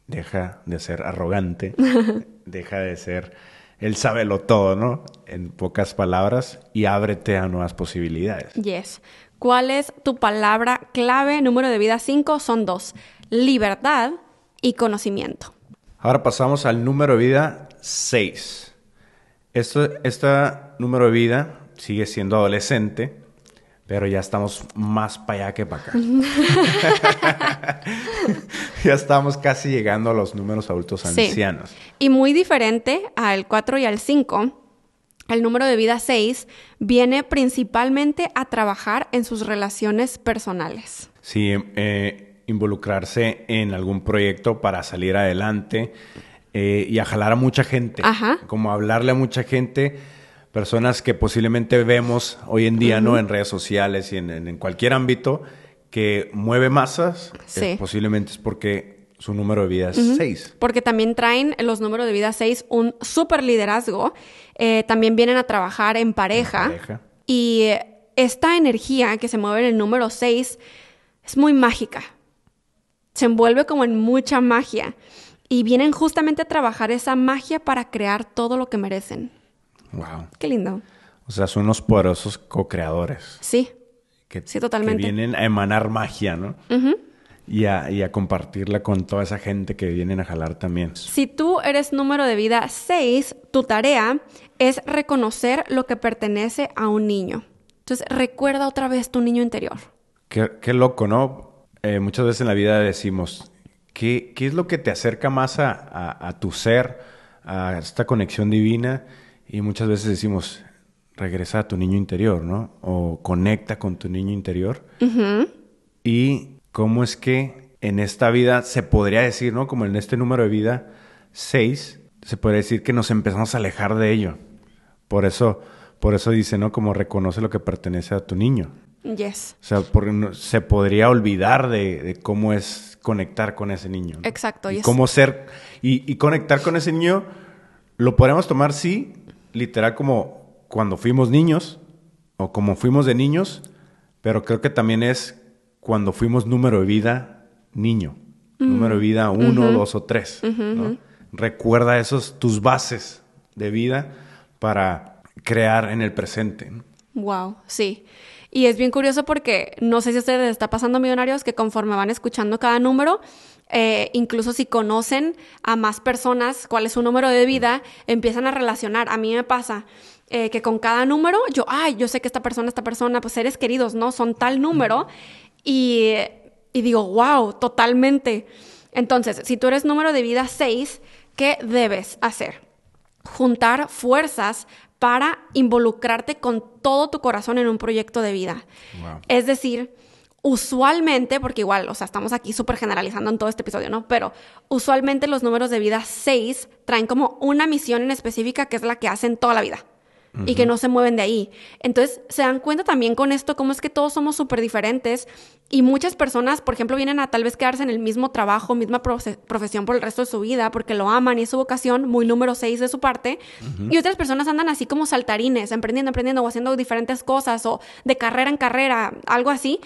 deja de ser arrogante, deja de ser el sábelo todo, ¿no? En pocas palabras, y ábrete a nuevas posibilidades. Yes. ¿Cuál es tu palabra clave? Número de vida 5 son dos: libertad y conocimiento. Ahora pasamos al número de vida 6. Esto, este número de vida sigue siendo adolescente, pero ya estamos más para allá que para acá. ya estamos casi llegando a los números adultos ancianos. Y muy diferente al 4 y al 5. El número de vida 6 viene principalmente a trabajar en sus relaciones personales. Sí, eh, involucrarse en algún proyecto para salir adelante eh, y a jalar a mucha gente. Ajá. Como hablarle a mucha gente personas que posiblemente vemos hoy en día, ¿no? En redes sociales y en, cualquier ámbito que mueve masas, eh, posiblemente es porque su número de vida es 6. Porque también traen los números de vida 6 un súper liderazgo. Eh, también vienen a trabajar en pareja. Y esta energía que se mueve en el número 6 es muy mágica. Se envuelve como en mucha magia. Y vienen justamente a trabajar esa magia para crear todo lo que merecen. Wow. Qué lindo. O sea, son unos poderosos co-creadores. Sí. sí, totalmente. Que vienen a emanar magia, ¿no? y, a, y a compartirla con toda esa gente que vienen a jalar también. Si tú eres número de vida 6, tu tarea es reconocer lo que pertenece a un niño. Entonces, recuerda otra vez tu niño interior. Qué, loco, ¿no? Eh, muchas veces en la vida decimos, ¿qué, ¿qué, es lo que te acerca más a, a tu ser, a esta conexión divina? Y muchas veces decimos, regresa a tu niño interior, ¿no? O conecta con tu niño interior. Y cómo es que en esta vida se podría decir, ¿no? Como en este número de vida 6, se podría decir que nos empezamos a alejar de ello. Por eso, por eso dice, ¿no? Como reconoce lo que pertenece a tu niño. Yes. O sea, porque se podría olvidar de, cómo es conectar con ese niño. Exacto. Y cómo ser, y, y conectar con ese niño, lo podemos tomar, sí, literal como cuando fuimos niños o como fuimos de niños, pero creo que también es cuando fuimos número de vida niño, número de vida uno, dos o tres. Recuerda esos tus bases de vida para crear en el presente. Wow, sí. Y es bien curioso porque no sé si a ustedes les está pasando millonarios que conforme van escuchando cada número, eh, incluso si conocen a más personas cuál es su número de vida, empiezan a relacionar. A mí me pasa eh, que con cada número, yo, ay, yo sé que esta persona, esta persona, pues seres queridos, ¿no? Son tal número. Y, y digo, wow, totalmente. Entonces, si tú eres número de vida 6, ¿qué debes hacer? Juntar fuerzas para involucrarte con todo tu corazón en un proyecto de vida. Es decir, usualmente, porque igual, o sea, estamos aquí súper generalizando en todo este episodio, ¿no? Pero usualmente los números de vida 6 traen como una misión en específica que es la que hacen toda la vida y que no se mueven de ahí. Entonces, se dan cuenta también con esto cómo es que todos somos súper diferentes y muchas personas, por ejemplo, vienen a tal vez quedarse en el mismo trabajo, misma profesión por el resto de su vida porque lo aman y es su vocación, muy número seis de su parte. Y otras personas andan así como saltarines, emprendiendo, emprendiendo o haciendo diferentes cosas o de carrera en carrera, algo así.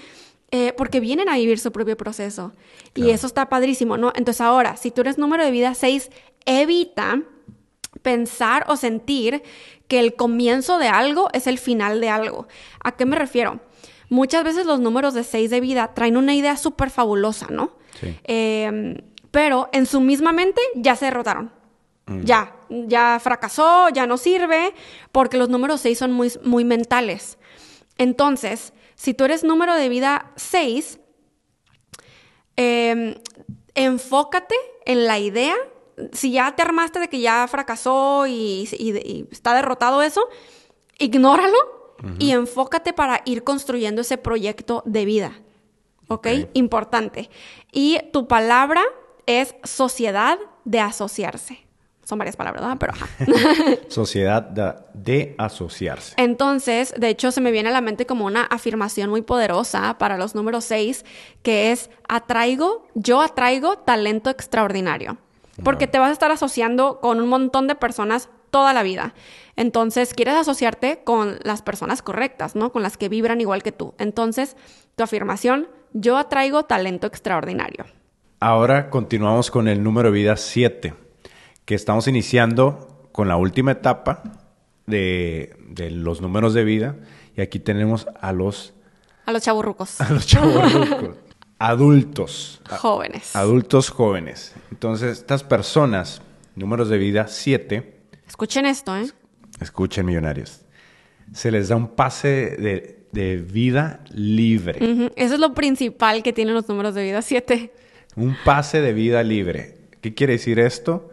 Eh, porque vienen a vivir su propio proceso. Y eso está padrísimo, ¿no? Entonces ahora, si tú eres número de vida 6, evita pensar o sentir que el comienzo de algo es el final de algo. ¿A qué me refiero? Muchas veces los números de 6 de vida traen una idea súper fabulosa, ¿no? Sí. Em, pero en su misma mente ya se derrotaron. Mm. Ya, ya fracasó, ya no sirve, porque los números 6 son muy, muy mentales. Entonces, si tú eres número de vida 6, em, enfócate en la idea si ya te armaste de que ya fracasó y, está derrotado eso, ignóralo y enfócate para ir construyendo ese proyecto de vida. ¿Ok? Importante. Y tu palabra es sociedad de asociarse. son varias palabras, ¿verdad? Pero ajá. Sociedad de, de asociarse. Entonces, de hecho, se me viene a la mente como una afirmación muy poderosa para los números 6, que es atraigo, yo atraigo talento extraordinario. Porque te vas a estar asociando con un montón de personas toda la vida. Entonces, quieres asociarte con las personas correctas, ¿no? Con las que vibran igual que tú. Entonces, tu afirmación, yo atraigo talento extraordinario. Ahora continuamos con el número de vida 7, que estamos iniciando con la última etapa de, de los números de vida. Y aquí tenemos a los, A los chaburrucos. a los chavorrucos, adultos. Jóvenes. Adultos jóvenes. Entonces, estas personas, números de vida 7, Escuchen esto, ¿eh? escuchen millonarios, se les da un pase de, de vida libre. Eso es lo principal que tienen los números de vida 7. Un pase de vida libre. ¿Qué quiere decir esto?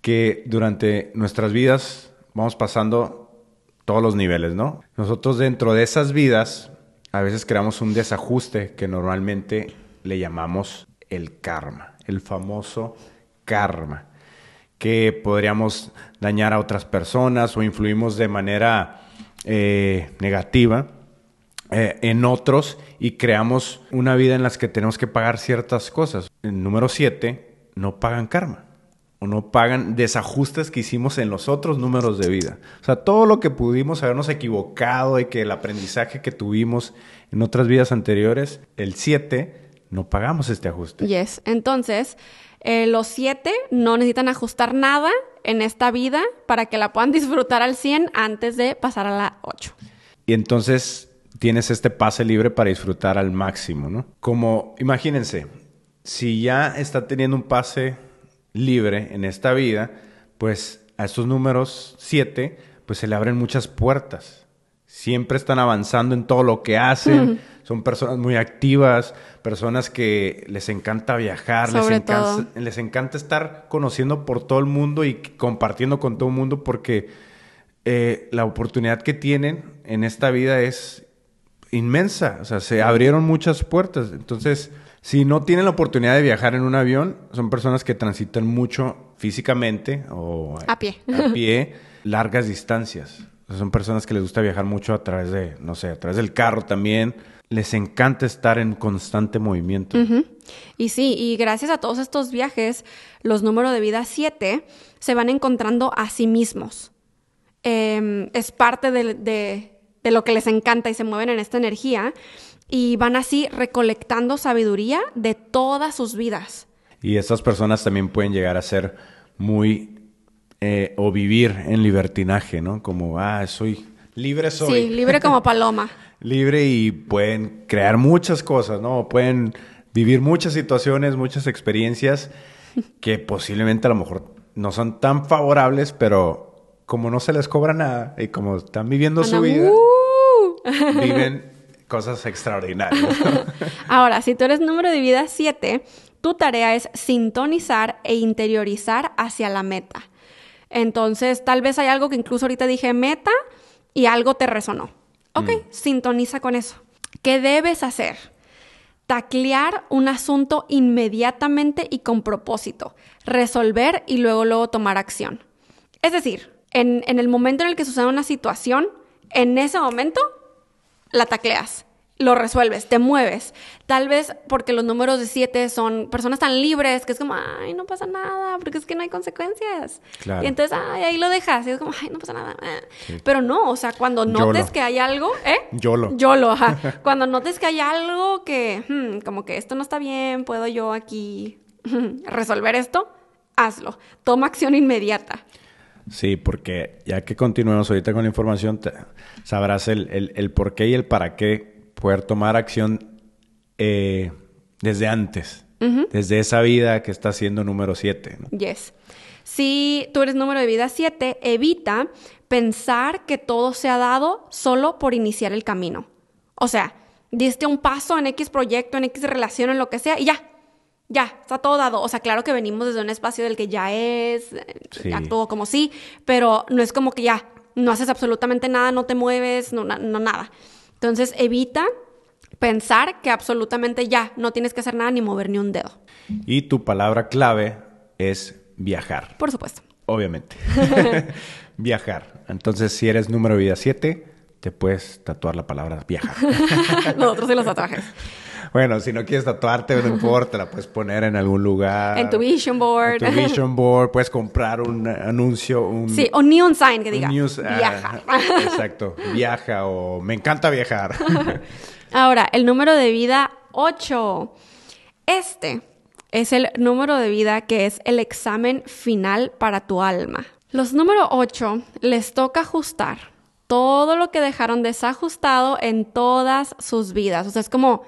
Que durante nuestras vidas vamos pasando todos los niveles, ¿no? Nosotros dentro de esas vidas a veces creamos un desajuste que normalmente le llamamos el karma, el famoso karma, que podríamos dañar a otras personas o influimos de manera eh, negativa eh, en otros y creamos una vida en las que tenemos que pagar ciertas cosas. El número 7, no pagan karma. O no pagan desajustes que hicimos en los otros números de vida. O sea, todo lo que pudimos habernos equivocado y que el aprendizaje que tuvimos en otras vidas anteriores, el 7, no pagamos este ajuste. Yes. Entonces, eh, los 7 no necesitan ajustar nada en esta vida para que la puedan disfrutar al 100 antes de pasar a la 8. Y entonces tienes este pase libre para disfrutar al máximo, ¿no? Como, imagínense, si ya está teniendo un pase libre en esta vida, pues a estos números 7, pues se le abren muchas puertas. Siempre están avanzando en todo lo que hacen. Son personas muy activas, personas que les encanta viajar, les encanta, todo. les encanta estar conociendo por todo el mundo y compartiendo con todo el mundo porque eh, la oportunidad que tienen en esta vida es inmensa. O sea, se abrieron muchas puertas. Entonces, si no tienen la oportunidad de viajar en un avión, son personas que transitan mucho físicamente o A pie. a pie largas distancias. Sea, son personas que les gusta viajar mucho a través de, no sé, a través del carro también. Les encanta estar en constante movimiento. Y sí, y gracias a todos estos viajes, los números de vida 7 se van encontrando a sí mismos. Eh, es parte de, de- de lo que les encanta y se mueven en esta energía y van así recolectando sabiduría de todas sus vidas. Y estas personas también pueden llegar a ser muy eh, o vivir en libertinaje, ¿no? Como, ah, soy libre, soy. Sí, libre como paloma. libre y pueden crear muchas cosas, ¿no? Pueden vivir muchas situaciones, muchas experiencias que posiblemente a lo mejor no son tan favorables, pero como no se les cobra nada y como están viviendo su vida, ¡uh! viven cosas extraordinarias. Ahora, si tú eres número de vida 7, tu tarea es sintonizar e interiorizar hacia la meta. Entonces, tal vez hay algo que incluso ahorita dije meta y algo te resonó. Ok, sintoniza con eso. ¿Qué debes hacer? Taclear un asunto inmediatamente y con propósito. Resolver y luego, luego tomar acción. Es decir, en, en el momento en el que sucede una situación, en ese momento la tacleas, lo resuelves, te mueves. Tal vez porque los números de siete son personas tan libres que es como, ay, no pasa nada, porque es que no hay consecuencias. Claro. Y entonces, ay, ahí lo dejas. Y es como, ay, no pasa nada. Pero no, o sea, cuando notes YOLO. que hay algo, ¿eh? YOLO. YOLO, ajá. Cuando notes que hay algo que, hmm, como que esto no está bien, puedo yo aquí resolver esto, hazlo. Toma acción inmediata. Sí, porque ya que continuemos ahorita con la información, te- sabrás el, el- el por qué y el para qué poder tomar acción eh, desde antes, desde esa vida que está siendo número 7. Yes. Si tú eres número de vida 7, evita pensar que todo se ha dado solo por iniciar el camino. O sea, diste un paso en X proyecto, en X relación, en lo que sea, y ya. Ya, está todo dado. O sea, claro que venimos desde un espacio del que ya es, eh, Sí. todo como sí, pero no es como que ya no haces absolutamente nada, no te mueves, no, no nada. Entonces, evita pensar que absolutamente ya no tienes que hacer nada ni mover ni un dedo. Y tu palabra clave es viajar. Por supuesto. Obviamente. viajar. Entonces, si eres número vida 7, te puedes tatuar la palabra viajar. Nosotros y los tatuajes. Bueno, si no quieres tatuarte, no importa, la puedes poner en algún lugar. En tu vision board. En tu vision board, puedes comprar un anuncio, un... Sí, o neon sign que diga, news- ah, viaja. exacto, viaja o me encanta viajar. Ahora, el número de vida 8. Este es el número de vida que es el examen final para tu alma. Los número 8 les toca ajustar todo lo que dejaron desajustado en todas sus vidas. O sea, es como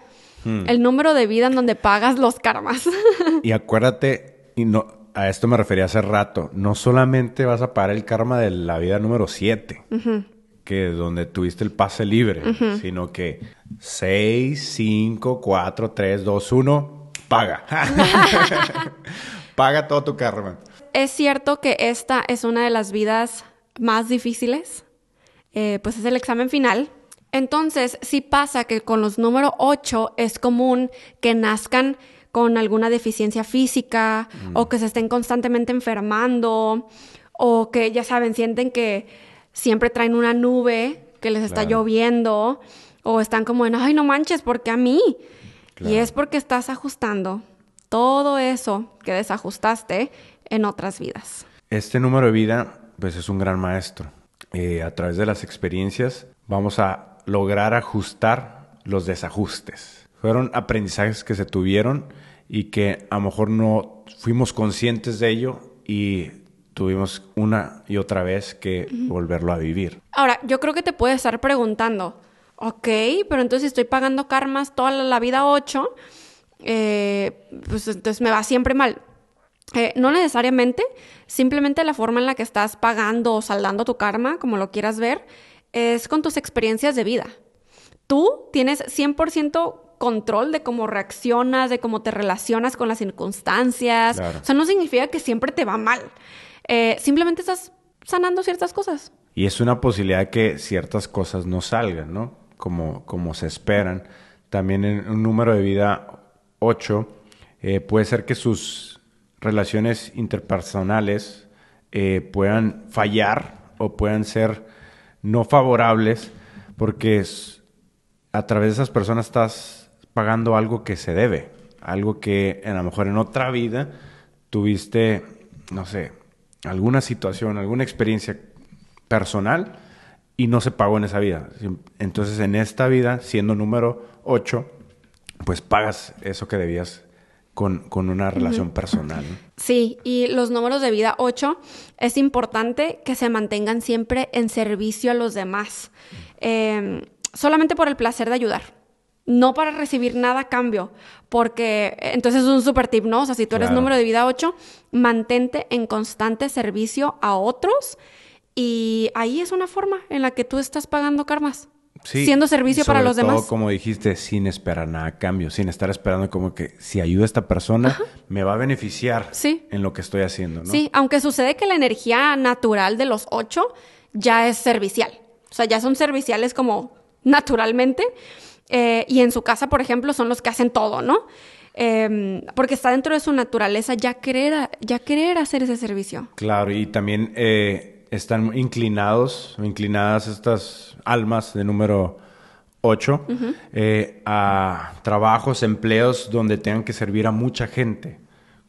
el número de vida en donde pagas los karmas. y acuérdate, y no, a esto me refería hace rato, no solamente vas a pagar el karma de la vida número 7, que es donde tuviste el pase libre, sino que 6, 5, 4, 3, 2, 1, paga. paga todo tu karma. es cierto que esta es una de las vidas más difíciles. Eh, pues es el examen final. Entonces, sí pasa que con los número 8 es común que nazcan con alguna deficiencia física o que se estén constantemente enfermando o que, ya saben, sienten que siempre traen una nube que les está Claro. lloviendo o están como en, ay, no manches, porque a mí? Y es porque estás ajustando todo eso que desajustaste en otras vidas. Este número de vida, pues es un gran maestro. Eh, a través de las experiencias vamos a lograr ajustar los desajustes. Fueron aprendizajes que se tuvieron y que a lo mejor no fuimos conscientes de ello y tuvimos una y otra vez que volverlo a vivir. Ahora, yo creo que te puedes estar preguntando, ok, pero entonces estoy pagando karmas toda la vida 8, eh, pues entonces me va siempre mal. Eh, no necesariamente, simplemente la forma en la que estás pagando o saldando tu karma, como lo quieras ver, es con tus experiencias de vida. Tú tienes 100% control de cómo reaccionas, de cómo te relacionas con las circunstancias. Claro. O sea, no significa que siempre te va mal. Eh, simplemente estás sanando ciertas cosas. Y es una posibilidad que ciertas cosas no salgan, ¿no? Como, como se esperan. También en un número de vida 8, eh, puede ser que sus relaciones interpersonales eh, puedan fallar o puedan ser no favorables porque a través de esas personas estás pagando algo que se debe, algo que a lo mejor en otra vida tuviste, no sé, alguna situación, alguna experiencia personal y no se pagó en esa vida. Entonces en esta vida, siendo número 8, pues pagas eso que debías con, con una relación personal. Sí, y los números de vida 8 es importante que se mantengan siempre en servicio a los demás, Eh, solamente por el placer de ayudar, no para recibir nada a cambio, porque eh, entonces es un super tip, ¿no? O sea, si tú eres Claro. número de vida 8, mantente en constante servicio a otros y ahí es una forma en la que tú estás pagando karmas. Sí, siendo servicio para los todo, demás. como dijiste, sin esperar nada a cambio, sin estar esperando como que si ayuda a esta persona, me va a beneficiar Sí. en lo que estoy haciendo, ¿no? Sí, aunque sucede que la energía natural de los ocho ya es servicial. O sea, ya son serviciales como naturalmente. Eh, y en su casa, por ejemplo, son los que hacen todo, ¿no? Eh, porque está dentro de su naturaleza ya querer, ya querer hacer ese servicio. Claro, y también eh, están inclinados, inclinadas estas almas de número 8 a trabajos, empleos donde tengan que servir a mucha gente,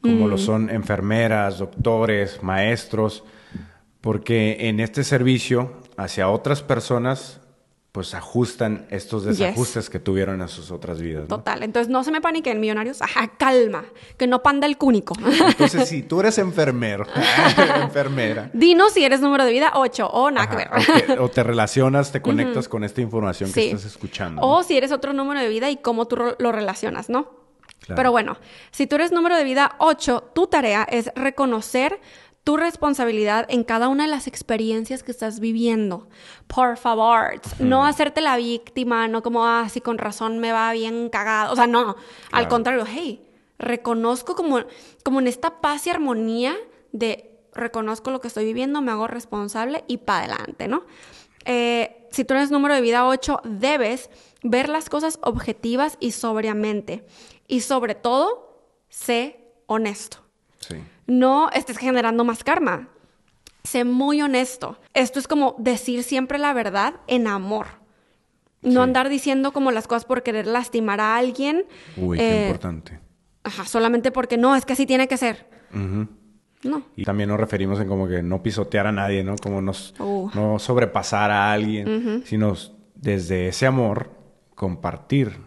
como lo son enfermeras, doctores, maestros, porque en este servicio hacia otras personas, pues ajustan estos Yes. desajustes que tuvieron en sus otras vidas. ¿no? Total. Entonces no se me paniquen, millonarios. Ajá, calma. Que no panda el cúnico. Entonces, si tú eres enfermero, enfermera, Dinos si eres número de vida 8 o nada que ver. O, te, relacionas, te conectas con esta información que Sí. estás escuchando. O si eres otro número de vida y cómo tú lo relacionas, ¿no? Claro. Pero bueno, si tú eres número de vida 8, tu tarea es reconocer tu responsabilidad en cada una de las experiencias que estás viviendo. Por favor, no hacerte la víctima, no como, ah, sí, con razón me va bien cagado. O sea, no, al contrario, hey, reconozco como, como en esta paz y armonía de reconozco lo que estoy viviendo, me hago responsable y para adelante, ¿no? Eh, si tú eres número de vida 8, debes ver las cosas objetivas y sobriamente. Y sobre todo, sé honesto. No estés generando más karma. sé muy honesto. Esto es como decir siempre la verdad en amor. No Sí. andar diciendo como las cosas por querer lastimar a alguien. Uy, qué eh, importante. Ajá, solamente porque no, es que así tiene que ser. No. Y también nos referimos en como que no pisotear a nadie, ¿no? Como nos, Uh. no sobrepasar a alguien, sino desde ese amor compartir,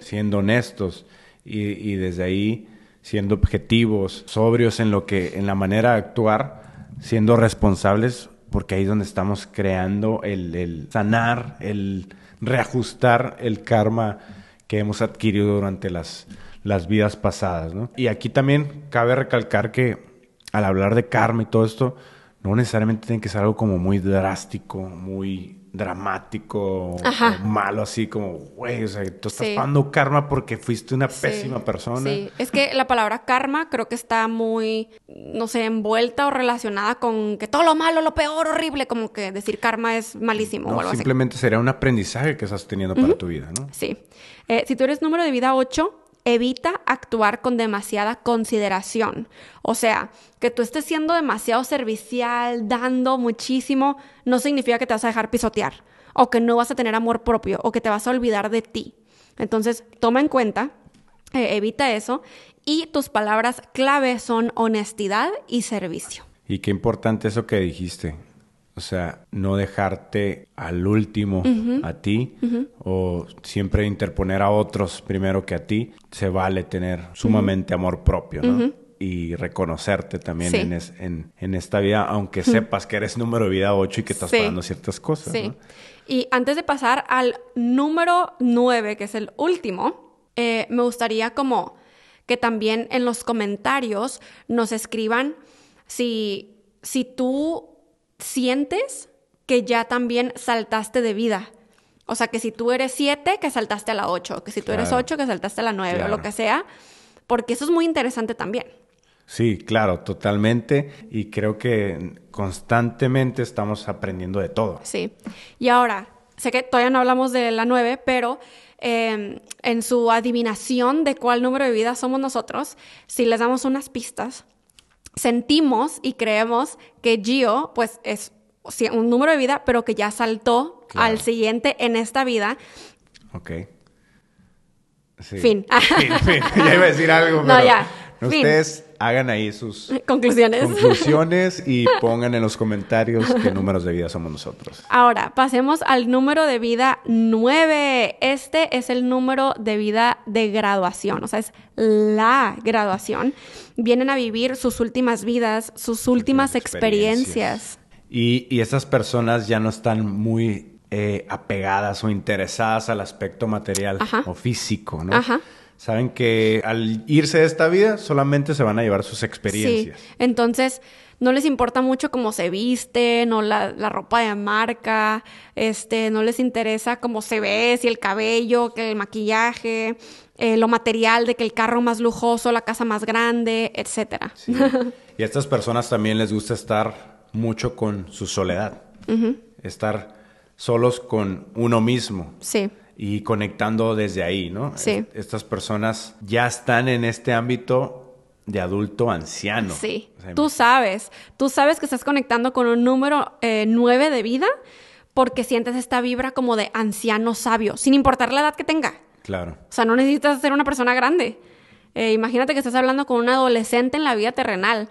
siendo honestos y, y desde ahí siendo objetivos, sobrios en lo que, en la manera de actuar, siendo responsables, porque ahí es donde estamos creando el, el sanar, el reajustar el karma que hemos adquirido durante las, las vidas pasadas, ¿no? Y aquí también cabe recalcar que al hablar de karma y todo esto, no necesariamente tiene que ser algo como muy drástico, muy dramático, Ajá. o malo, así como, güey, o sea, tú estás Sí. pagando karma porque fuiste una Sí, pésima persona. Sí, es que la palabra karma creo que está muy, no sé, envuelta o relacionada con que todo lo malo, lo peor, horrible, como que decir karma es malísimo o No, algo así. simplemente sería un aprendizaje que estás teniendo para tu vida, ¿no? Sí. Eh, si tú eres número de vida 8, evita actuar con demasiada consideración. O sea, que tú estés siendo demasiado servicial, dando muchísimo, no significa que te vas a dejar pisotear, o que no vas a tener amor propio, o que te vas a olvidar de ti. Entonces, toma en cuenta, eh, evita eso, y tus palabras clave son honestidad y servicio. Y qué importante eso que dijiste. O sea, no dejarte al último a ti o siempre interponer a otros primero que a ti. Se vale tener sumamente amor propio, ¿no? Y reconocerte también Sí. en, es- en- en esta vida, aunque sepas que eres número de vida 8 y que estás Sí. pagando ciertas cosas. Sí. ¿no? Y antes de pasar al número 9, que es el último, eh, me gustaría como que también en los comentarios nos escriban si, si tú sientes que ya también saltaste de vida. O sea, que si tú eres 7, que saltaste a la 8, que si tú eres Claro. 8, que saltaste a la 9, o Claro. lo que sea, porque eso es muy interesante también. Sí, claro, totalmente. Y creo que constantemente estamos aprendiendo de todo. Sí. Y ahora, sé que todavía no hablamos de la 9, pero eh, en su adivinación de cuál número de vida somos nosotros, si les damos unas pistas, sentimos y creemos que Gio, pues, es un número de vida, pero que ya saltó Claro. al siguiente en esta vida. Ok. Sí. Fin. Fin, fin. Ya iba a decir algo, No, pero ya. Fin. ustedes hagan ahí sus Conclusiones. conclusiones y pongan en los comentarios qué números de vida somos nosotros. Ahora, pasemos al número de vida 9. Este es el número de vida de graduación, o sea, es la graduación. Vienen a vivir sus últimas vidas, sus últimas experiencias. Y, y estas personas ya no están muy eh, apegadas o interesadas al aspecto material Ajá. o físico, ¿no? Ajá. Saben que al irse de esta vida solamente se van a llevar sus experiencias. Sí, entonces no les importa mucho cómo se viste, no la, la ropa de marca, este, no les interesa cómo se ve, si el cabello, que el maquillaje, eh, lo material de que el carro más lujoso, la casa más grande, etcétera. Sí. Y a estas personas también les gusta estar mucho con su soledad. Estar solos con uno mismo. Sí. Y conectando desde ahí, ¿no? Sí. Es- Estas personas ya están en este ámbito de adulto anciano. Sí, O sea, tú sabes, tú sabes que estás conectando con un número eh, 9 de vida porque sientes esta vibra como de anciano sabio, sin importar la edad que tenga. Claro. O sea, no necesitas ser una persona grande. Eh, imagínate que estás hablando con un adolescente en la vida terrenal,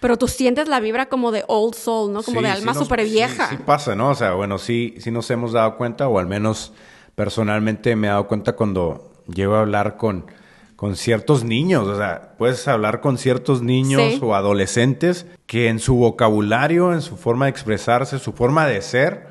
pero tú sientes la vibra como de old soul, ¿no? Como Sí, de sí alma súper sí- vieja. Sí, pasa, ¿no? O sea, bueno, sí, sí nos hemos dado cuenta, o al menos personalmente me he dado cuenta cuando llego a hablar con, con ciertos niños. O sea, puedes hablar con ciertos niños Sí. o adolescentes que en su vocabulario, en su forma de expresarse, su forma de ser,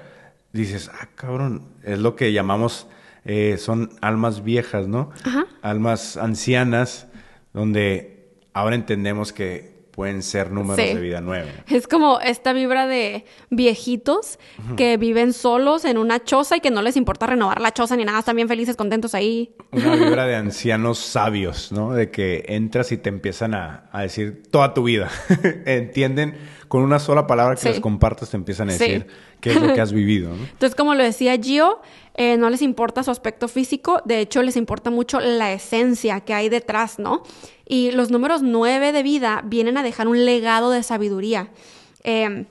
dices, ah, cabrón, es lo que llamamos, eh, son almas viejas, ¿no? Ajá. Almas ancianas, donde ahora entendemos que pueden ser números Sí. de vida nueve. Es como esta vibra de viejitos que viven solos en una choza y que no les importa renovar la choza ni nada, están bien felices, contentos ahí. Una vibra de ancianos sabios, ¿no? De que entras y te empiezan a, a decir toda tu vida. Entienden con una sola palabra que Sí. les compartas, te empiezan a Sí. decir qué es lo que has vivido, ¿no? Entonces, como lo decía Gio, eh, no les importa su aspecto físico, de hecho les importa mucho la esencia que hay detrás, ¿no? Y los números nueve de vida vienen a dejar un legado de sabiduría. Eh,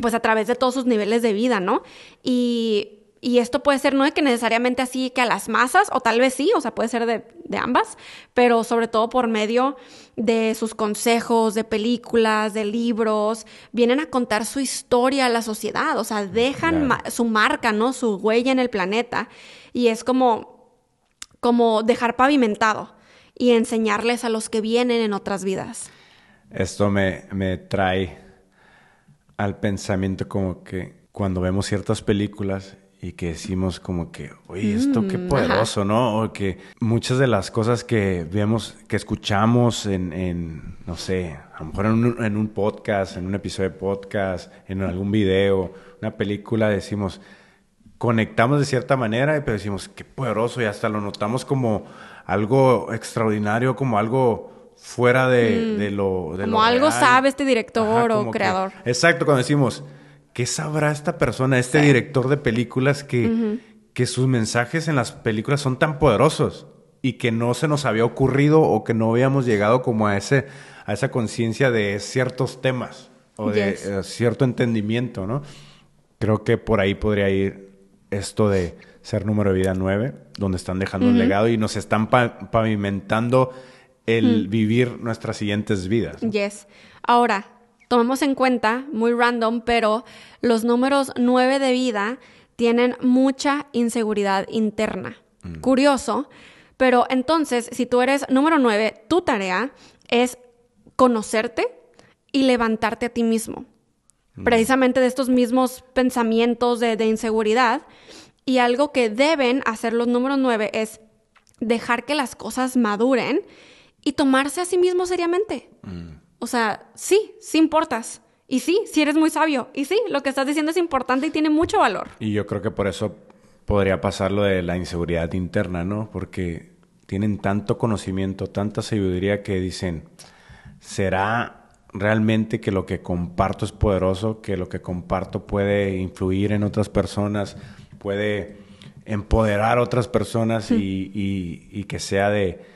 pues a través de todos sus niveles de vida, ¿no? Y, y esto puede ser no de que necesariamente así que a las masas, o tal vez sí, o sea, puede ser de, de, ambas, pero sobre todo por medio de sus consejos, de películas, de libros, vienen a contar su historia a la sociedad, o sea, dejan ma su marca, ¿no? Su huella en el planeta. Y es como, como dejar pavimentado y enseñarles a los que vienen en otras vidas. Esto me, me trae al pensamiento como que cuando vemos ciertas películas y que decimos como que, oye, esto qué poderoso, ajá. ¿no? O que muchas de las cosas que vemos, que escuchamos en, en no sé, a lo mejor en un, en un, podcast, en un episodio de podcast, en algún video, una película, decimos, conectamos de cierta manera, pero decimos, qué poderoso, y hasta lo notamos como algo extraordinario, como algo fuera de, mm. de lo de Como lo algo real. sabe este director Ajá, o creador. Que, exacto, cuando decimos, ¿qué sabrá esta persona, este sí. director de películas que, uh -huh. que sus mensajes en las películas son tan poderosos y que no se nos había ocurrido o que no habíamos llegado como a ese a esa conciencia de ciertos temas o de yes. uh, cierto entendimiento, ¿no? Creo que por ahí podría ir esto de ser número de vida 9, donde están dejando uh -huh. un legado y nos están pa pavimentando el vivir nuestras siguientes vidas. ¿no? Yes. Ahora, tomemos en cuenta, muy random, pero los números 9 de vida tienen mucha inseguridad interna. Mm. Curioso, pero entonces, si tú eres número 9, tu tarea es conocerte y levantarte a ti mismo. Mm. Precisamente de estos mismos pensamientos de, de inseguridad. Y algo que deben hacer los números 9 es dejar que las cosas maduren y tomarse a sí mismo seriamente. Mm. O sea, sí, sí importas. Y sí, sí eres muy sabio. Y sí, lo que estás diciendo es importante y tiene mucho valor. Y yo creo que por eso podría pasar lo de la inseguridad interna, ¿no? Porque tienen tanto conocimiento, tanta sabiduría que dicen, ¿será realmente que lo que comparto es poderoso? ¿Que lo que comparto puede influir en otras personas? ¿Puede empoderar a otras personas y, y, y que sea de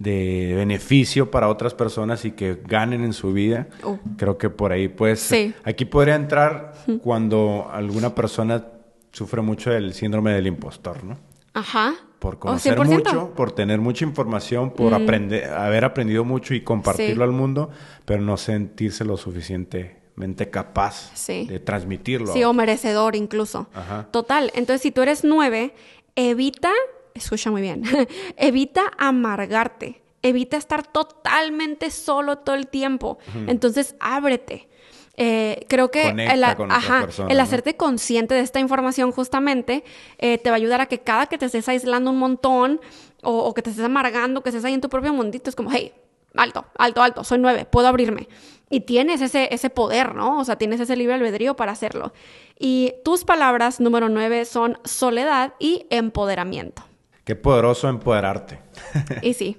de beneficio para otras personas y que ganen en su vida. Uh. Creo que por ahí, pues, sí. aquí podría entrar cuando alguna persona sufre mucho del síndrome del impostor, ¿no? Ajá. Por conocer oh, mucho, por tener mucha información, por mm. aprender, haber aprendido mucho y compartirlo sí. al mundo, pero no sentirse lo suficientemente capaz sí. de transmitirlo. Sí, o merecedor incluso. Ajá. Total. Entonces, si tú eres nueve, evita escucha muy bien, evita amargarte, evita estar totalmente solo todo el tiempo. Entonces, ábrete. Eh, creo que el, ajá, personas, el ¿no? hacerte consciente de esta información justamente eh, te va a ayudar a que cada que te estés aislando un montón o, o, que te estés amargando, que estés ahí en tu propio mundito, es como, hey, alto, alto, alto, soy nueve, puedo abrirme. Y tienes ese, ese poder, ¿no? O sea, tienes ese libre albedrío para hacerlo. Y tus palabras número nueve son soledad y empoderamiento. Qué poderoso empoderarte. y sí.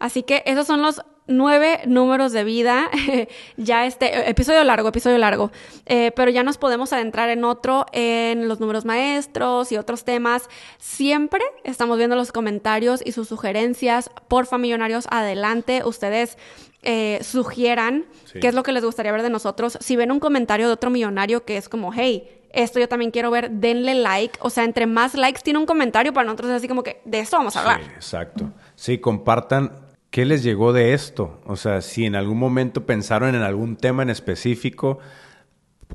Así que esos son los nueve números de vida. ya este episodio largo, episodio largo. Eh, pero ya nos podemos adentrar en otro, en los números maestros y otros temas. Siempre estamos viendo los comentarios y sus sugerencias. Porfa, millonarios, adelante. Ustedes eh, sugieran sí. qué es lo que les gustaría ver de nosotros. Si ven un comentario de otro millonario que es como, hey, esto yo también quiero ver, denle like. O sea, entre más likes tiene un comentario, para nosotros es así como que de esto vamos a hablar. Sí, exacto. Sí, compartan qué les llegó de esto. O sea, si en algún momento pensaron en algún tema en específico,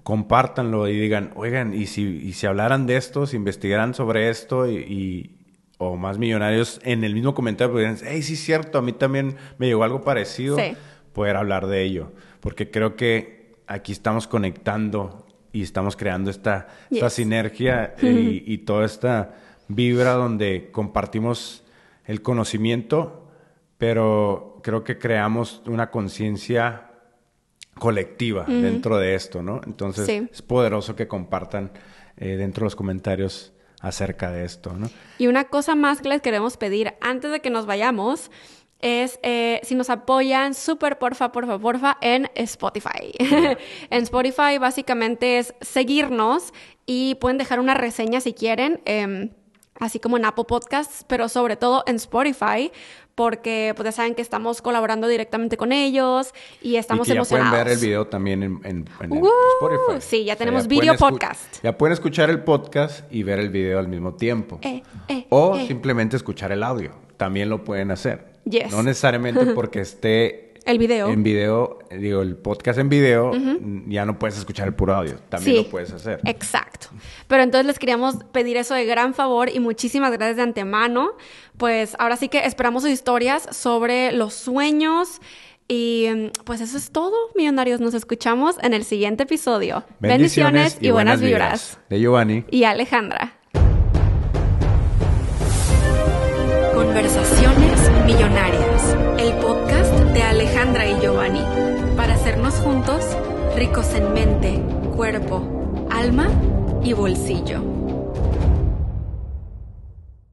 compártanlo y digan, oigan, y si, y si hablaran de esto, si investigaran sobre esto y, y o más millonarios en el mismo comentario podrían decir, hey, sí es cierto, a mí también me llegó algo parecido, sí. poder hablar de ello. Porque creo que aquí estamos conectando y estamos creando esta, yes. esta sinergia y, y, toda esta vibra donde compartimos el conocimiento, pero creo que creamos una conciencia colectiva mm. dentro de esto, ¿no? Entonces sí. es poderoso que compartan eh, dentro de los comentarios acerca de esto, ¿no? Y una cosa más que les queremos pedir antes de que nos vayamos es eh, si nos apoyan súper porfa, porfa, porfa en Spotify. en Spotify básicamente es seguirnos y pueden dejar una reseña si quieren. Eh, así como en Apple Podcasts, pero sobre todo en Spotify, porque pues ya saben que estamos colaborando directamente con ellos y estamos y que ya emocionados. pueden ver el video también en, en- en ¡Uh! Spotify. Sí, ya tenemos video podcast. Ya pueden escuchar el podcast y ver el video al mismo tiempo. Eh, eh, o eh. simplemente escuchar el audio. También lo pueden hacer. Yes. No necesariamente porque esté El video. en video, digo, el podcast en video, ya no puedes escuchar el puro audio. También Sí. lo puedes hacer. Exacto. Pero entonces les queríamos pedir eso de gran favor y muchísimas gracias de antemano. Pues ahora sí que esperamos sus historias sobre los sueños. Y pues eso es todo, millonarios. Nos escuchamos en el siguiente episodio. Bendiciones, y, buenas vibras. De Giovanni. Y Alejandra. Conversaciones Millonarias, el podcast de Alejandra y Giovanni, para hacernos juntos ricos en mente, cuerpo, alma y bolsillo.